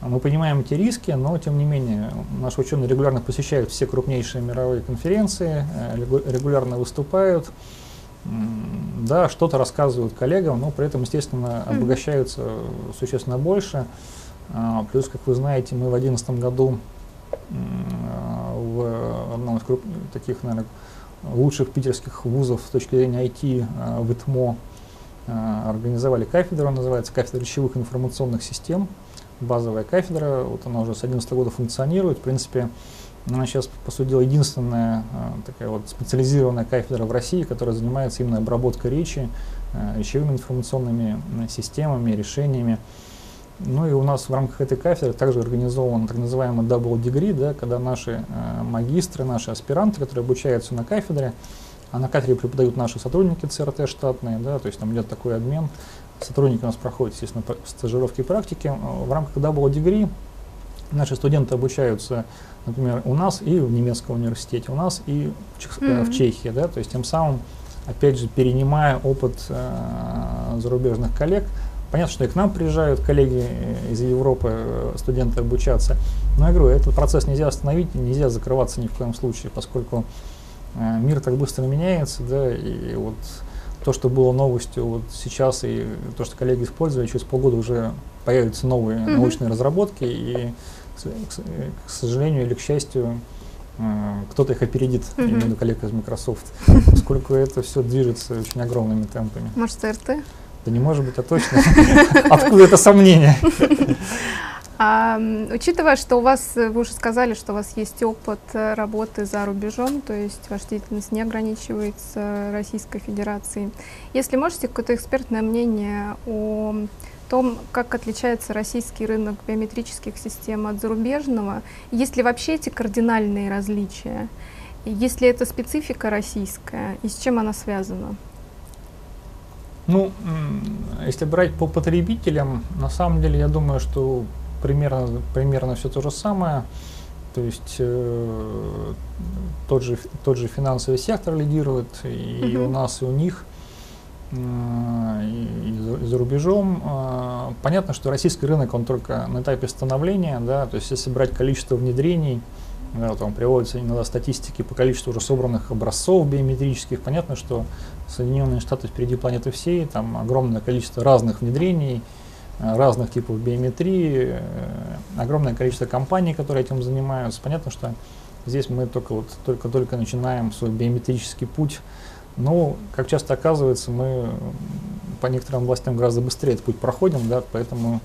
мы понимаем эти риски, но тем не менее наши ученые регулярно посещают все крупнейшие мировые конференции, э, регулярно выступают, да, что-то рассказывают коллегам, но при этом, естественно, обогащаются существенно больше. А, плюс, как вы знаете, мы в 2011 году в одном из круп... таких, наверное, лучших питерских вузов с точки зрения IT а, в ИТМО а, организовали кафедру, она называется кафедра речевых информационных систем, базовая кафедра, вот она уже с 2011 года функционирует, в принципе, она сейчас, по сути дела, единственная такая вот специализированная кафедра в России, которая занимается именно обработкой речи, речевыми информационными системами, решениями. Ну и у нас в рамках этой кафедры также организован так называемый double degree, да, когда наши э, магистры, наши аспиранты, которые обучаются на кафедре, а на кафедре преподают наши сотрудники ЦРТ штатные, да, то есть там идет такой обмен. Сотрудники у нас проходят, естественно, стажировки и практики. В рамках double degree наши студенты обучаются, например, у нас и в немецком университете, у нас и в, Чех, mm-hmm. в Чехии, да, то есть тем самым, опять же, перенимая опыт э, зарубежных коллег, Понятно, что и к нам приезжают коллеги из Европы, э, студенты обучаться. Но я говорю, этот процесс нельзя остановить, нельзя закрываться ни в коем случае, поскольку э, мир так быстро меняется, да, и вот то, что было новостью вот сейчас, и то, что коллеги используют, через полгода уже появятся новые mm-hmm. научные разработки, и, к, сожалению или к счастью, э, кто-то их опередит, mm-hmm. виду коллег из Microsoft, <laughs> поскольку это все движется очень огромными темпами. Может, РТ? Да не может быть, а точно. <laughs> Откуда это сомнение? А, учитывая, что у вас, вы уже сказали, что у вас есть опыт э, работы за рубежом, то есть ваша деятельность не ограничивается Российской Федерацией, если можете какое-то экспертное мнение о том, как отличается российский рынок биометрических систем от зарубежного, есть ли вообще эти кардинальные различия, есть ли это специфика российская и с чем она связана? Ну, если брать по потребителям, на самом деле я думаю, что примерно, примерно все то же самое. То есть э, тот, же, тот же финансовый сектор лидирует и угу. у нас, и у них, э, и, и, за, и за рубежом. Э, понятно, что российский рынок, он только на этапе становления, да, то есть если брать количество внедрений, да, там приводятся иногда статистики по количеству уже собранных образцов биометрических. Понятно, что Соединенные Штаты впереди планеты всей, там огромное количество разных внедрений, э, разных типов биометрии, э, огромное количество компаний, которые этим занимаются. Понятно, что здесь мы только вот только-только начинаем свой биометрический путь. Но, как часто оказывается, мы по некоторым областям гораздо быстрее этот путь проходим, да, поэтому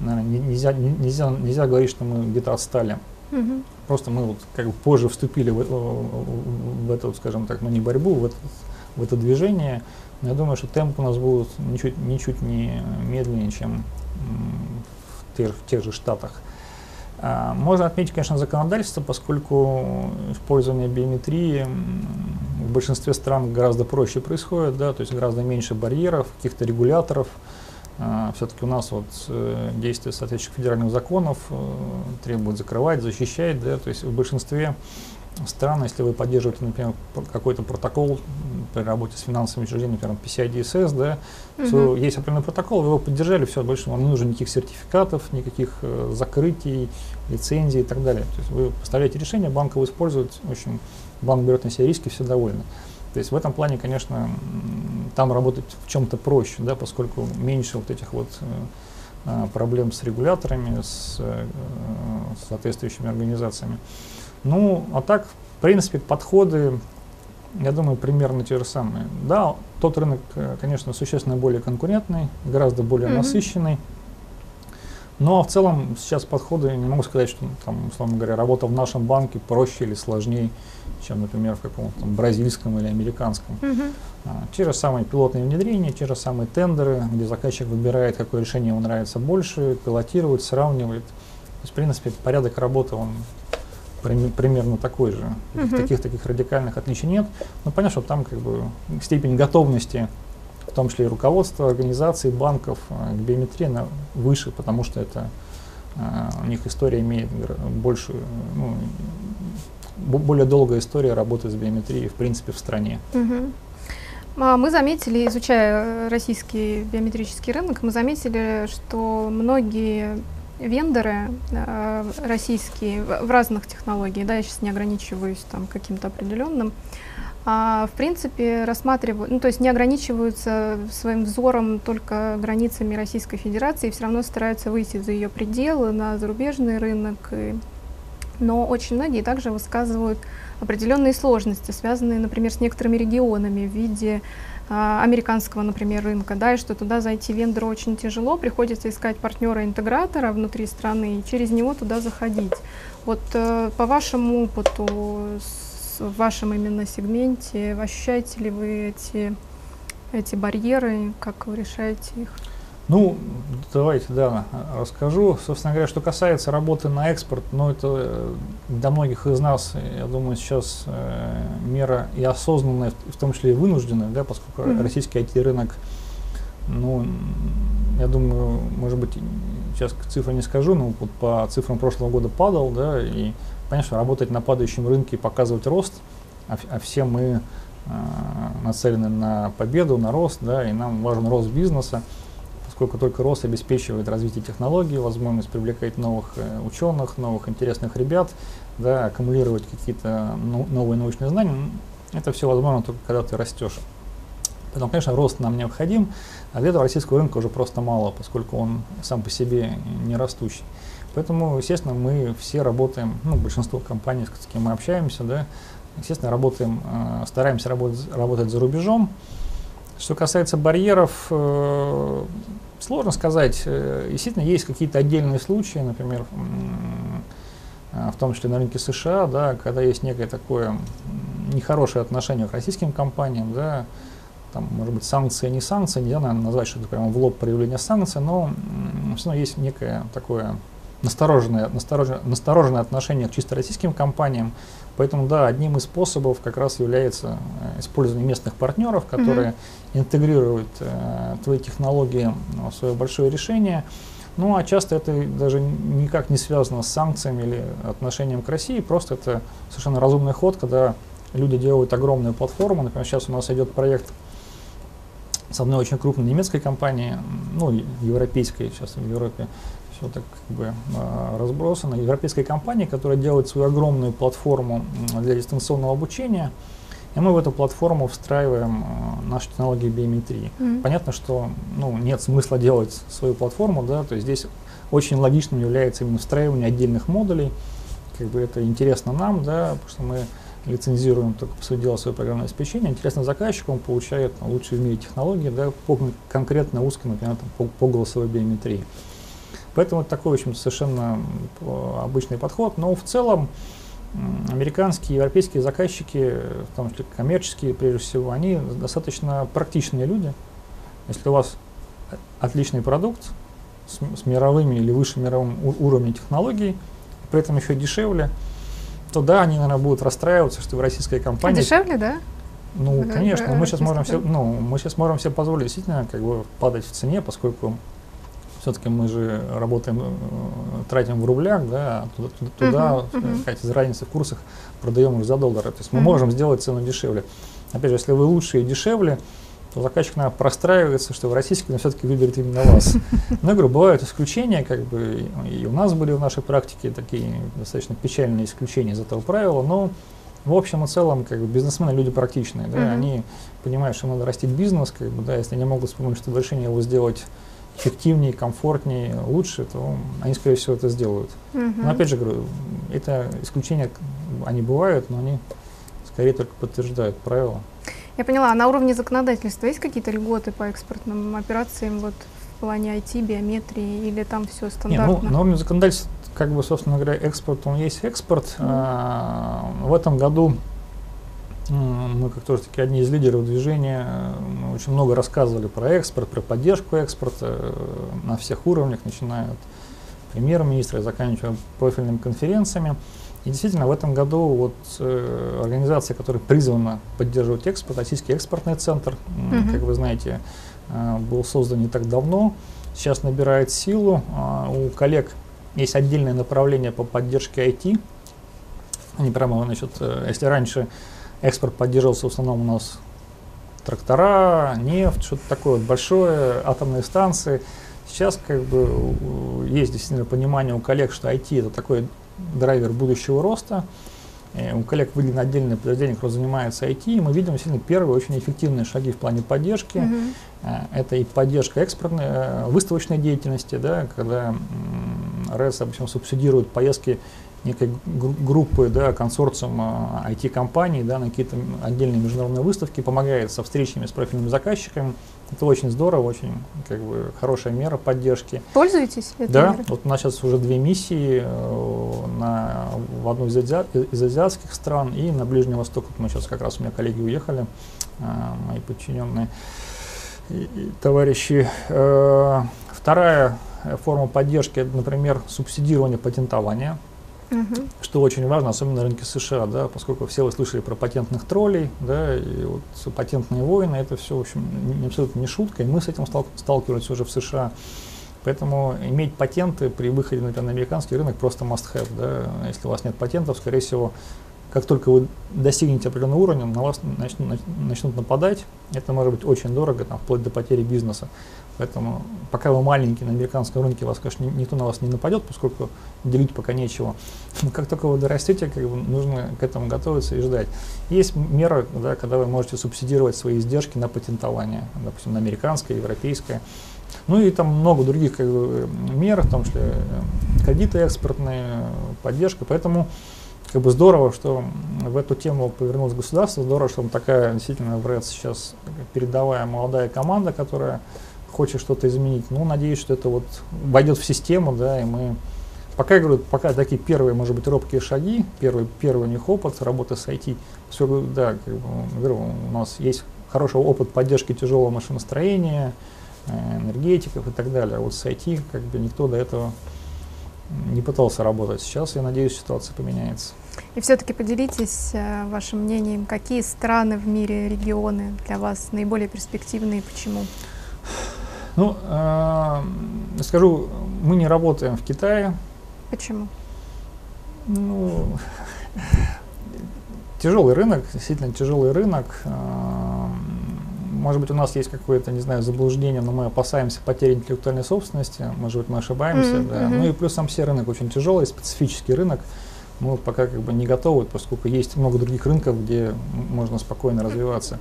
наверное, нельзя, нельзя, нельзя говорить, что мы где-то отстали. Угу. Просто мы вот как бы позже вступили в, в, в эту, скажем так, ну не борьбу, в это, в это движение. Я думаю, что темп у нас будет ничуть, ничуть не медленнее, чем в тех, в тех же Штатах. А, можно отметить, конечно, законодательство, поскольку использование биометрии в большинстве стран гораздо проще происходит, да, то есть гораздо меньше барьеров, каких-то регуляторов. А, Все-таки у нас вот э, действие соответствующих федеральных законов э, требует закрывать, защищать, да, то есть в большинстве стран, если вы поддерживаете, например, какой-то протокол при работе с финансовыми учреждениями, например, PCI DSS, да, угу. есть определенный протокол, вы его поддержали, все, больше вам не нужно никаких сертификатов, никаких э, закрытий, лицензий и так далее. То есть вы поставляете решение, банк его использует, в общем, банк берет на себя риски, все довольны. То есть в этом плане, конечно, там работать в чем-то проще, да, поскольку меньше вот этих вот э, а, проблем с регуляторами, с, э, с соответствующими организациями. Ну, а так, в принципе, подходы, я думаю, примерно те же самые. Да, тот рынок, э, конечно, существенно более конкурентный, гораздо более mm-hmm. насыщенный. Ну а в целом сейчас подходы, не могу сказать, что там, условно говоря, работа в нашем банке проще или сложнее, чем, например, в каком-то бразильском или американском. Угу. А, те же самые пилотные внедрения, те же самые тендеры, где заказчик выбирает, какое решение ему нравится больше, пилотирует, сравнивает. То есть, в принципе, порядок работы, он примерно такой же. Угу. Таких таких радикальных отличий нет. Но понятно, что там как бы степень готовности в том числе и руководство организаций, банков э, к биометрии она выше, потому что это э, у них история имеет больше, ну, более долгая история работы с биометрией, в принципе, в стране. Угу. Мы заметили, изучая российский биометрический рынок, мы заметили, что многие вендоры э, российские в разных технологиях, да, я сейчас не ограничиваюсь там каким-то определенным, а, в принципе, рассматривают, ну, то есть не ограничиваются своим взором только границами Российской Федерации, все равно стараются выйти за ее пределы на зарубежный рынок. И, но очень многие также высказывают определенные сложности, связанные, например, с некоторыми регионами в виде американского, например, рынка, да, и что туда зайти вендору очень тяжело, приходится искать партнера-интегратора внутри страны и через него туда заходить. Вот э, по вашему опыту, в вашем именно сегменте? Ощущаете ли вы эти, эти барьеры? Как вы решаете их? Ну, давайте, да, расскажу. Собственно говоря, что касается работы на экспорт, ну, это э, для многих из нас, я думаю, сейчас э, мера и осознанная, в том числе и вынужденная, да, поскольку mm-hmm. российский IT-рынок, ну, я думаю, может быть, сейчас цифры не скажу, но вот по цифрам прошлого года падал, да, и Конечно, работать на падающем рынке и показывать рост, а, а все мы э, нацелены на победу, на рост, да, и нам важен рост бизнеса, поскольку только рост обеспечивает развитие технологий, возможность привлекать новых э, ученых, новых интересных ребят, да, аккумулировать какие-то ну, новые научные знания. Это все возможно только когда ты растешь. Поэтому, конечно, рост нам необходим, а для этого российского рынка уже просто мало, поскольку он сам по себе не растущий. Поэтому, естественно, мы все работаем, ну, большинство компаний, с кем мы общаемся, да, естественно, работаем, э, стараемся работать, работать за рубежом. Что касается барьеров, э, сложно сказать. Э, действительно, есть какие-то отдельные случаи, например, э, в том числе на рынке США, да, когда есть некое такое нехорошее отношение к российским компаниям, да, там, может быть, санкции, не санкции, нельзя, наверное, назвать, что это прямо в лоб проявление санкций, но все равно есть некое такое настороженное, настороженное, настороженное отношение к чисто российским компаниям. Поэтому, да, одним из способов как раз является э, использование местных партнеров, которые mm-hmm. интегрируют э, твои технологии в свое большое решение. Ну, а часто это даже никак не связано с санкциями или отношением к России, просто это совершенно разумный ход, когда люди делают огромную платформу. Например, сейчас у нас идет проект с одной очень крупной немецкой компанией, ну, европейской, сейчас в Европе все так как бы э, разбросано, европейской компании, которая делает свою огромную платформу для дистанционного обучения, и мы в эту платформу встраиваем э, наши технологии биометрии. Mm-hmm. Понятно, что ну, нет смысла делать свою платформу, да, то есть здесь очень логичным является именно встраивание отдельных модулей, как бы это интересно нам, да, потому что мы лицензируем только по сути дела свое программное обеспечение. Интересно заказчику, он получает лучшие в мире технологии да, по конкретно узкой, например, там, по, по голосовой биометрии. Поэтому это такой, в общем, совершенно обычный подход. Но в целом американские, европейские заказчики, в том числе коммерческие, прежде всего, они достаточно практичные люди. Если у вас отличный продукт с, с мировыми или выше мировым уровнем технологий, при этом еще дешевле, то да, они, наверное, будут расстраиваться, что вы российская компания. А дешевле, да? Ну, конечно, мы сейчас можем все, ну, мы сейчас можем себе позволить действительно как бы падать в цене, поскольку все-таки мы же работаем, э, тратим в рублях, да, туда, туда, туда uh-huh, uh-huh. из разницы в курсах продаем их за доллары. То есть мы uh-huh. можем сделать цену дешевле. Опять же, если вы лучше и дешевле, то заказчик, наверное, простраивается, что в российский, но все-таки выберет именно вас. Но, я говорю, бывают исключения, как бы, и у нас были в нашей практике такие достаточно печальные исключения из этого правила, но в общем и целом, как бы, бизнесмены люди практичные, да, uh-huh. они понимают, что надо растить бизнес, как бы, да, если они могут с помощью решения его сделать эффективнее, комфортнее, лучше, то они, скорее всего, это сделают. Uh-huh. Но опять же говорю, это исключения, они бывают, но они скорее только подтверждают правила. Я поняла, а на уровне законодательства есть какие-то льготы по экспортным операциям вот, в плане IT, биометрии, или там все стандартно? Нет, ну, на уровне законодательства, как бы, собственно говоря, экспорт, он есть экспорт. Mm-hmm. А, в этом году мы, как тоже таки одни из лидеров движения, мы очень много рассказывали про экспорт, про поддержку экспорта э, на всех уровнях, начиная от премьер-министра и заканчивая профильными конференциями. И действительно, в этом году вот, э, организация, которая призвана поддерживать экспорт, Российский экспортный центр, mm-hmm. как вы знаете, э, был создан не так давно, сейчас набирает силу. Э, у коллег есть отдельное направление по поддержке IT. Они прямо, значит, э, если раньше Экспорт поддерживался в основном у нас трактора, нефть, что-то такое вот большое, атомные станции. Сейчас как бы есть действительно понимание у коллег, что IT это такой драйвер будущего роста. И у коллег выделено отдельное подразделение, которое занимается IT, и мы видим действительно первые очень эффективные шаги в плане поддержки. Mm-hmm. Это и поддержка экспортной, э, выставочной деятельности, да, когда РЭС обычно субсидирует поездки некой группы, да, консорциума IT-компаний да, на какие-то отдельные международные выставки, помогает со встречами с профильными заказчиками. Это очень здорово, очень как бы, хорошая мера поддержки. Пользуетесь этой Да, мерой? вот у нас сейчас уже две миссии э, на, в одну из, ази, из азиатских стран и на Ближний Восток. Вот мы сейчас как раз у меня коллеги уехали, э, мои подчиненные и, товарищи. Э, вторая форма поддержки, например, субсидирование патентования Угу. Что очень важно, особенно на рынке США, да, поскольку все вы слышали про патентных троллей, да, и вот патентные войны, это все, в общем, не, абсолютно не шутка, и мы с этим стал, сталкиваемся уже в США. Поэтому иметь патенты при выходе, например, на американский рынок просто must-have. Да. Если у вас нет патентов, скорее всего, как только вы достигнете определенного уровня, на вас начнут, начнут нападать. Это может быть очень дорого, там, вплоть до потери бизнеса. Поэтому пока вы маленький на американском рынке, вас, конечно, никто на вас не нападет, поскольку делить пока нечего. Но как только вы дорастете, как бы, нужно к этому готовиться и ждать. Есть мера, да, когда вы можете субсидировать свои издержки на патентование, допустим, на американское, европейское. Ну и там много других как бы, мер, в том числе э, кредиты экспортные, поддержка. Поэтому как бы здорово, что в эту тему повернулось государство, здорово, что там такая действительно в РЭД сейчас передовая молодая команда, которая хочет что-то изменить. Ну, надеюсь, что это вот войдет в систему, да, и мы Пока, я говорю, пока такие первые, может быть, робкие шаги, первый, первый у них опыт работы с IT. Все, да, как бы, говорю, у нас есть хороший опыт поддержки тяжелого машиностроения, э, энергетиков и так далее. А вот с IT как бы никто до этого не пытался работать. Сейчас, я надеюсь, ситуация поменяется. И все-таки поделитесь э, вашим мнением, какие страны в мире, регионы для вас наиболее перспективные и почему? Ну, э, скажу, мы не работаем в Китае. Почему? Ну, тяжелый рынок, действительно тяжелый рынок. Э, может быть, у нас есть какое-то, не знаю, заблуждение, но мы опасаемся потери интеллектуальной собственности. Может быть, мы ошибаемся. Mm-hmm. Да. Ну и плюс сам все рынок очень тяжелый, специфический рынок. Мы пока как бы не готовы, поскольку есть много других рынков, где можно спокойно развиваться.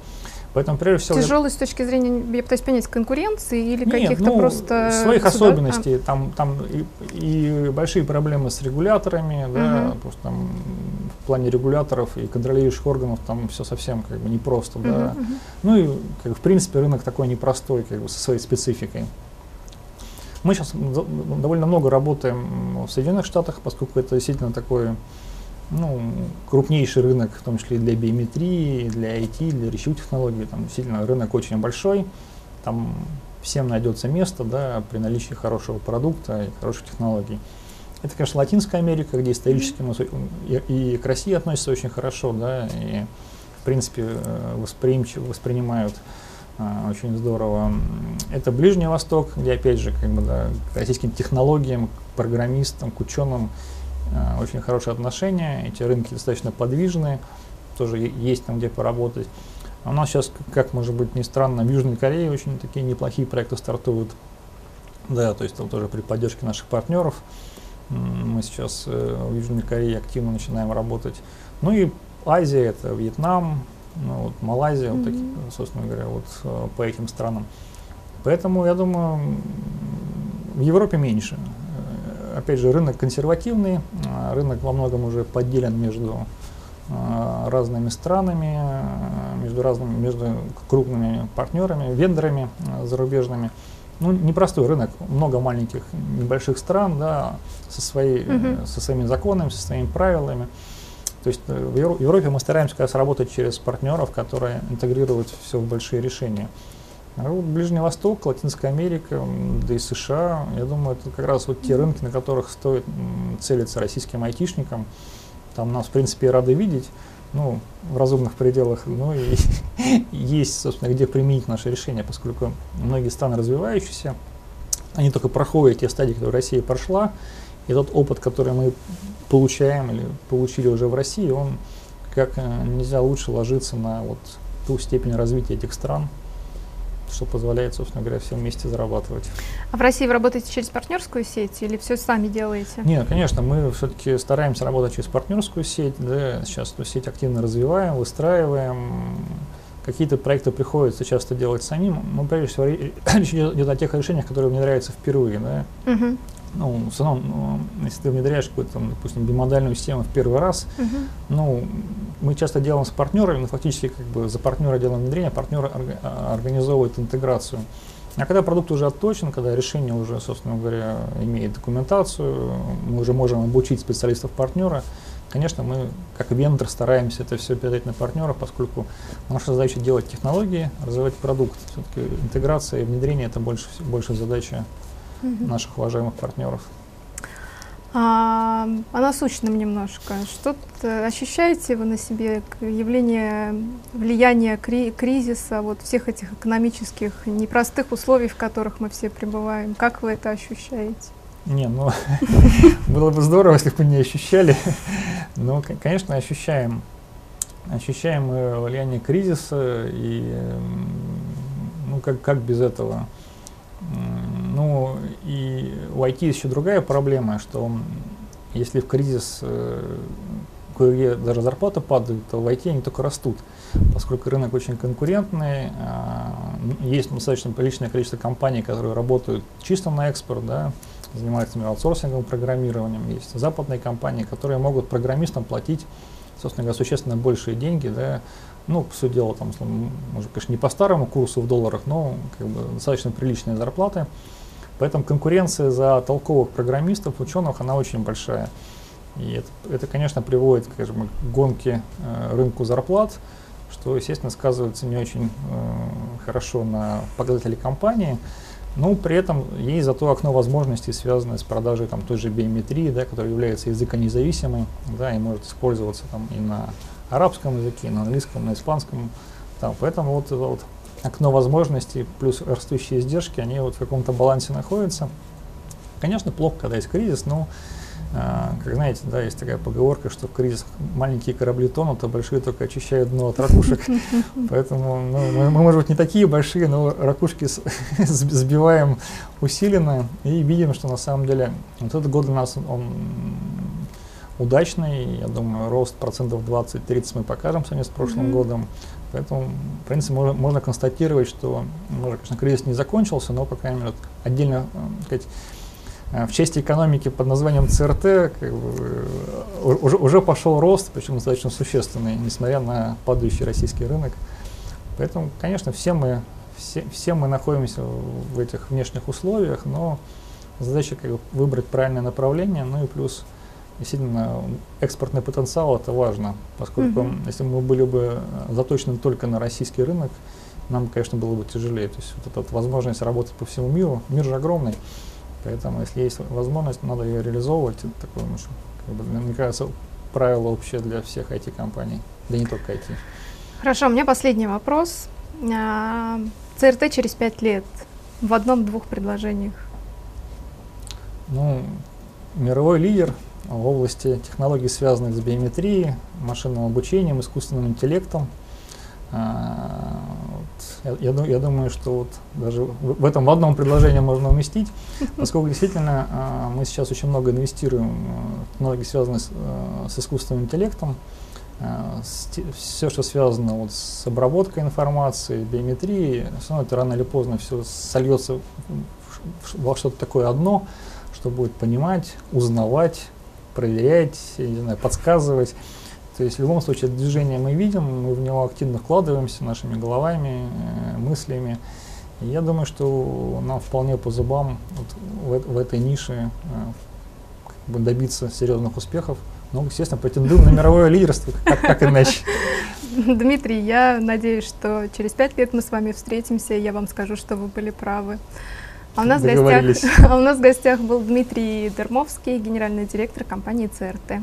Поэтому, прежде всего... Тяжелый я... с точки зрения, я пытаюсь понять, конкуренции или каких-то ну, просто... своих суда? особенностей. А. Там, там и, и большие проблемы с регуляторами, угу. да, потому что там в плане регуляторов и контролирующих органов там все совсем как бы непросто, угу, да. Угу. Ну и, как в принципе, рынок такой непростой, как бы, со своей спецификой. Мы сейчас довольно много работаем в Соединенных Штатах, поскольку это действительно такой ну, крупнейший рынок, в том числе и для биометрии, для IT, для речевых технологий. Там действительно рынок очень большой, там всем найдется место да, при наличии хорошего продукта и хороших технологий. Это, конечно, Латинская Америка, где исторически мы и, и к России относятся очень хорошо, да, и, в принципе, э, восприимчиво, воспринимают очень здорово. Это Ближний Восток, где, опять же, как бы, да, к российским технологиям, к программистам, к ученым Э, очень хорошие отношения, эти рынки достаточно подвижные, тоже есть там где поработать. А у нас сейчас, как может быть ни странно, в Южной Корее очень такие неплохие проекты стартуют. Да, то есть там тоже при поддержке наших партнеров мы сейчас э, в Южной Корее активно начинаем работать. Ну и Азия, это Вьетнам, ну, вот Малайзия, mm-hmm. вот такие, собственно говоря, вот э, по этим странам. Поэтому я думаю, в Европе меньше опять же, рынок консервативный, а, рынок во многом уже поделен между разными странами, между разными, между крупными партнерами, вендорами зарубежными. Ну, непростой рынок, много маленьких, небольших стран, да, со, своей, uh-huh. со своими законами, со своими правилами. То есть э, в Европе мы стараемся как раз работать через партнеров, которые интегрируют все в большие решения. А вот Ближний Восток, Латинская Америка, да и США, я думаю, это как раз вот те рынки, на которых стоит целиться российским айтишникам. Там нас, в принципе, рады видеть, ну, в разумных пределах, ну и <laughs> есть, собственно, где применить наше решение, поскольку многие страны развивающиеся, они только проходят те стадии, которые Россия прошла, и тот опыт, который мы получаем или получили уже в России, он как э, нельзя лучше ложится на вот ту степень развития этих стран, что позволяет, собственно говоря, все вместе зарабатывать. А в России вы работаете через партнерскую сеть или все сами делаете? Нет, конечно, мы все-таки стараемся работать через партнерскую сеть. Да, сейчас эту сеть активно развиваем, выстраиваем. Какие-то проекты приходится часто делать самим. Мы, прежде всего, <coughs> речь идет о тех решениях, которые мне нравятся впервые. Да? Угу ну, в основном, ну, если ты внедряешь какую-то, там, допустим, бимодальную систему в первый раз, uh-huh. ну, мы часто делаем с партнерами, но фактически как бы за партнера делаем внедрение, партнер орга- а, организовывает интеграцию. А когда продукт уже отточен, когда решение уже, собственно говоря, имеет документацию, мы уже можем обучить специалистов партнера, конечно, мы как вендор стараемся это все передать на партнера, поскольку наша задача делать технологии, развивать продукт. Все-таки интеграция и внедрение это больше, больше задача. Наших уважаемых партнеров. А, о насущном немножко. Что ощущаете вы на себе явление влияния кри кризиса, вот всех этих экономических непростых условий, в которых мы все пребываем? Как вы это ощущаете? Не, ну <laughs> было бы здорово, если бы не ощущали. <laughs> Но, конечно, ощущаем. Ощущаем влияние кризиса и ну как, как без этого? И у IT еще другая проблема, что если в кризис э, кое даже зарплата падает, то в IT они только растут, поскольку рынок очень конкурентный, э, есть достаточно приличное количество компаний, которые работают чисто на экспорт, да, занимаются аутсорсингом, программированием, есть западные компании, которые могут программистам платить, собственно говоря, существенно большие деньги, да, ну, сути дела, там, может, конечно, не по старому курсу в долларах, но как бы, достаточно приличные зарплаты. Поэтому конкуренция за толковых программистов, ученых, она очень большая. И это, это конечно, приводит скажем, к гонке э, рынку зарплат, что, естественно, сказывается не очень э, хорошо на показатели компании. Ну, при этом есть зато окно возможностей, связанное с продажей там, той же биометрии, да, которая является языконезависимой, да, и может использоваться там, и на арабском языке, и на английском, и на испанском. Там, поэтому вот вот окно возможностей плюс растущие издержки, они вот в каком-то балансе находятся. Конечно, плохо, когда есть кризис, но а, как знаете, да, есть такая поговорка, что в кризис маленькие корабли тонут, а большие только очищают дно от ракушек. <laughs> Поэтому ну, мы, мы, может быть, не такие большие, но ракушки с, <laughs> сбиваем усиленно и видим, что на самом деле вот этот год для нас он удачный. Я думаю, рост процентов 20-30 мы покажем сегодня с прошлым mm-hmm. годом. Поэтому, в принципе, можно, можно констатировать, что, может, конечно, кризис не закончился, но, по крайней мере, отдельно, э, сказать, Э, в части экономики под названием ЦРТ как бы, э, уже, уже пошел рост, причем достаточно существенный, несмотря на падающий российский рынок. Поэтому, конечно, все мы, все, все мы находимся в этих внешних условиях, но задача как бы, выбрать правильное направление, ну и плюс действительно экспортный потенциал это важно, поскольку mm-hmm. если мы были бы заточены только на российский рынок, нам, конечно, было бы тяжелее. То есть вот эта возможность работать по всему миру, мир же огромный, Поэтому, если есть возможность, надо ее реализовывать. Это такое, ну, как бы, мне кажется, правило общее для всех IT-компаний, да не только IT. Хорошо, у меня последний вопрос. А, ЦРТ через пять лет в одном-двух предложениях. Ну, мировой лидер в области технологий, связанных с биометрией, машинным обучением, искусственным интеллектом. А, я, я, думаю, что вот даже в, этом в одном предложении можно уместить, поскольку действительно э, мы сейчас очень много инвестируем в технологии, связанные с, э, с искусственным интеллектом, с, все, что связано вот с обработкой информации, биометрией, все равно это рано или поздно все сольется во что-то такое одно, что будет понимать, узнавать, проверять, не знаю, подсказывать. То есть в любом случае это движение мы видим, мы в него активно вкладываемся нашими головами, э, мыслями. И я думаю, что нам вполне по зубам вот в, в этой нише э, как бы добиться серьезных успехов. Ну, естественно, претендуем на мировое лидерство, как, как иначе. <laughs> Дмитрий, я надеюсь, что через пять лет мы с вами встретимся, и я вам скажу, что вы были правы. А у, нас в гостях, <laughs> а у нас в гостях был Дмитрий Дермовский, генеральный директор компании ЦРТ.